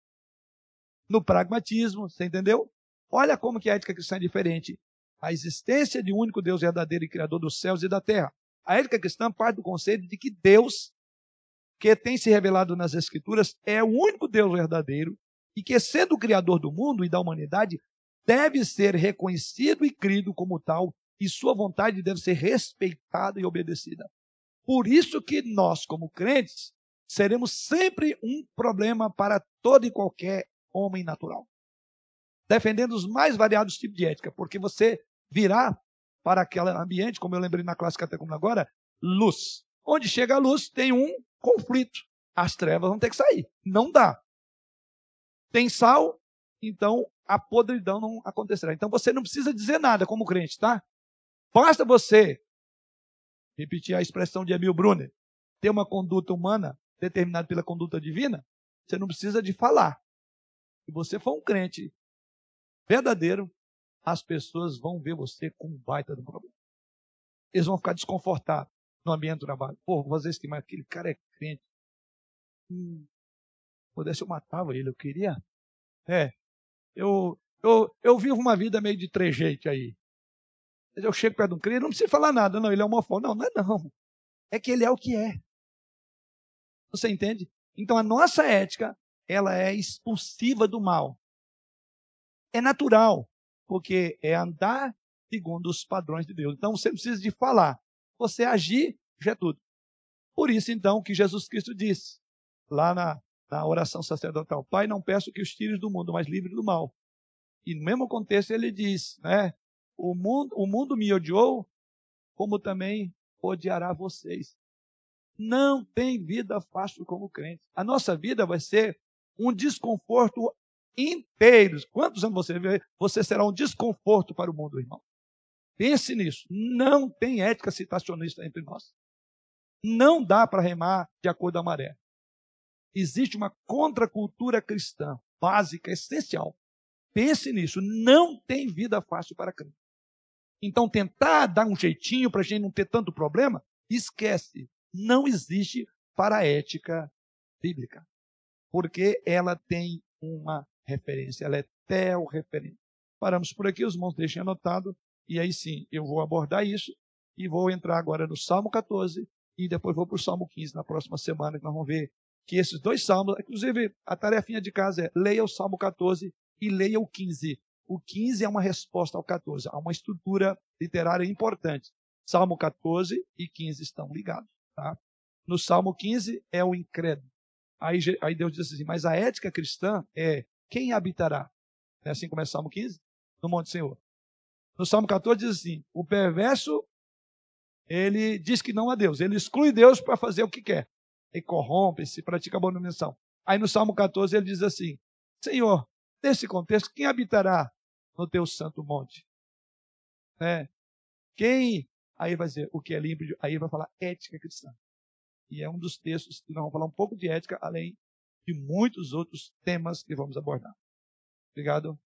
no pragmatismo, você entendeu? Olha como que a ética cristã é diferente. A existência de um único Deus verdadeiro e criador dos céus e da terra. A ética cristã parte do conceito de que Deus, que tem se revelado nas Escrituras, é o único Deus verdadeiro e que, sendo o criador do mundo e da humanidade, deve ser reconhecido e crido como tal, e sua vontade deve ser respeitada e obedecida. Por isso que nós, como crentes, seremos sempre um problema para todo e qualquer homem natural. Defendendo os mais variados tipos de ética, porque você virá para aquele ambiente, como eu lembrei na classe catecúmena agora, luz. Onde chega a luz, tem um conflito. As trevas vão ter que sair. Não dá. Tem sal, então a podridão não acontecerá. Então você não precisa dizer nada como crente, tá? Basta você, repetir a expressão de Emil Brunner, ter uma conduta humana determinada pela conduta divina, você não precisa de falar. Se você for um crente verdadeiro, as pessoas vão ver você com um baita de um problema. Eles vão ficar desconfortados no ambiente do trabalho. Pô, você estimar aquele cara é crente. Hum, pudesse eu matava ele, eu queria. É, eu, eu, eu vivo uma vida meio de trejeito aí. Eu chego perto de um crente, não precisa falar nada, não, ele é homofóbico. Não, não é não. É que ele é o que é. Você entende? Então a nossa ética, ela é expulsiva do mal. É natural, porque é andar segundo os padrões de Deus. Então você não precisa de falar. Você agir já é tudo. Por isso, então, que Jesus Cristo disse lá na, na oração sacerdotal: Pai, não peço que os tires do mundo, mas livre do mal. E no mesmo contexto ele diz, né? O mundo, o mundo me odiou, como também odiará vocês. Não tem vida fácil como crente. A nossa vida vai ser um desconforto inteiro. Quantos anos você vê? Você será um desconforto para o mundo, irmão. Pense nisso. Não tem ética citacionista entre nós. Não dá para remar de acordo com a maré. Existe uma contracultura cristã básica, essencial. Pense nisso. Não tem vida fácil para crente. Então, tentar dar um jeitinho para a gente não ter tanto problema, esquece. Não existe para a ética bíblica. Porque ela tem uma referência, ela é tel-referência. Paramos por aqui, os irmãos deixem anotado, e aí sim eu vou abordar isso, e vou entrar agora no Salmo 14, e depois vou para o Salmo 15 na próxima semana, que nós vamos ver que esses dois salmos, inclusive a tarefinha de casa é leia o Salmo 14 e leia o 15. O 15 é uma resposta ao 14. Há uma estrutura literária importante. Salmo 14 e 15 estão ligados. Tá? No Salmo 15 é o incrédulo. Aí, aí Deus diz assim: Mas a ética cristã é quem habitará? É assim como é Salmo 15? No Monte Senhor. No Salmo 14 diz assim: O perverso, ele diz que não a Deus. Ele exclui Deus para fazer o que quer. Ele corrompe, se pratica abominação. Aí no Salmo 14 ele diz assim: Senhor, nesse contexto, quem habitará no teu santo monte. É. Quem? Aí vai dizer o que é limpo, aí vai falar ética cristã. E é um dos textos que nós vamos falar um pouco de ética, além de muitos outros temas que vamos abordar. Obrigado.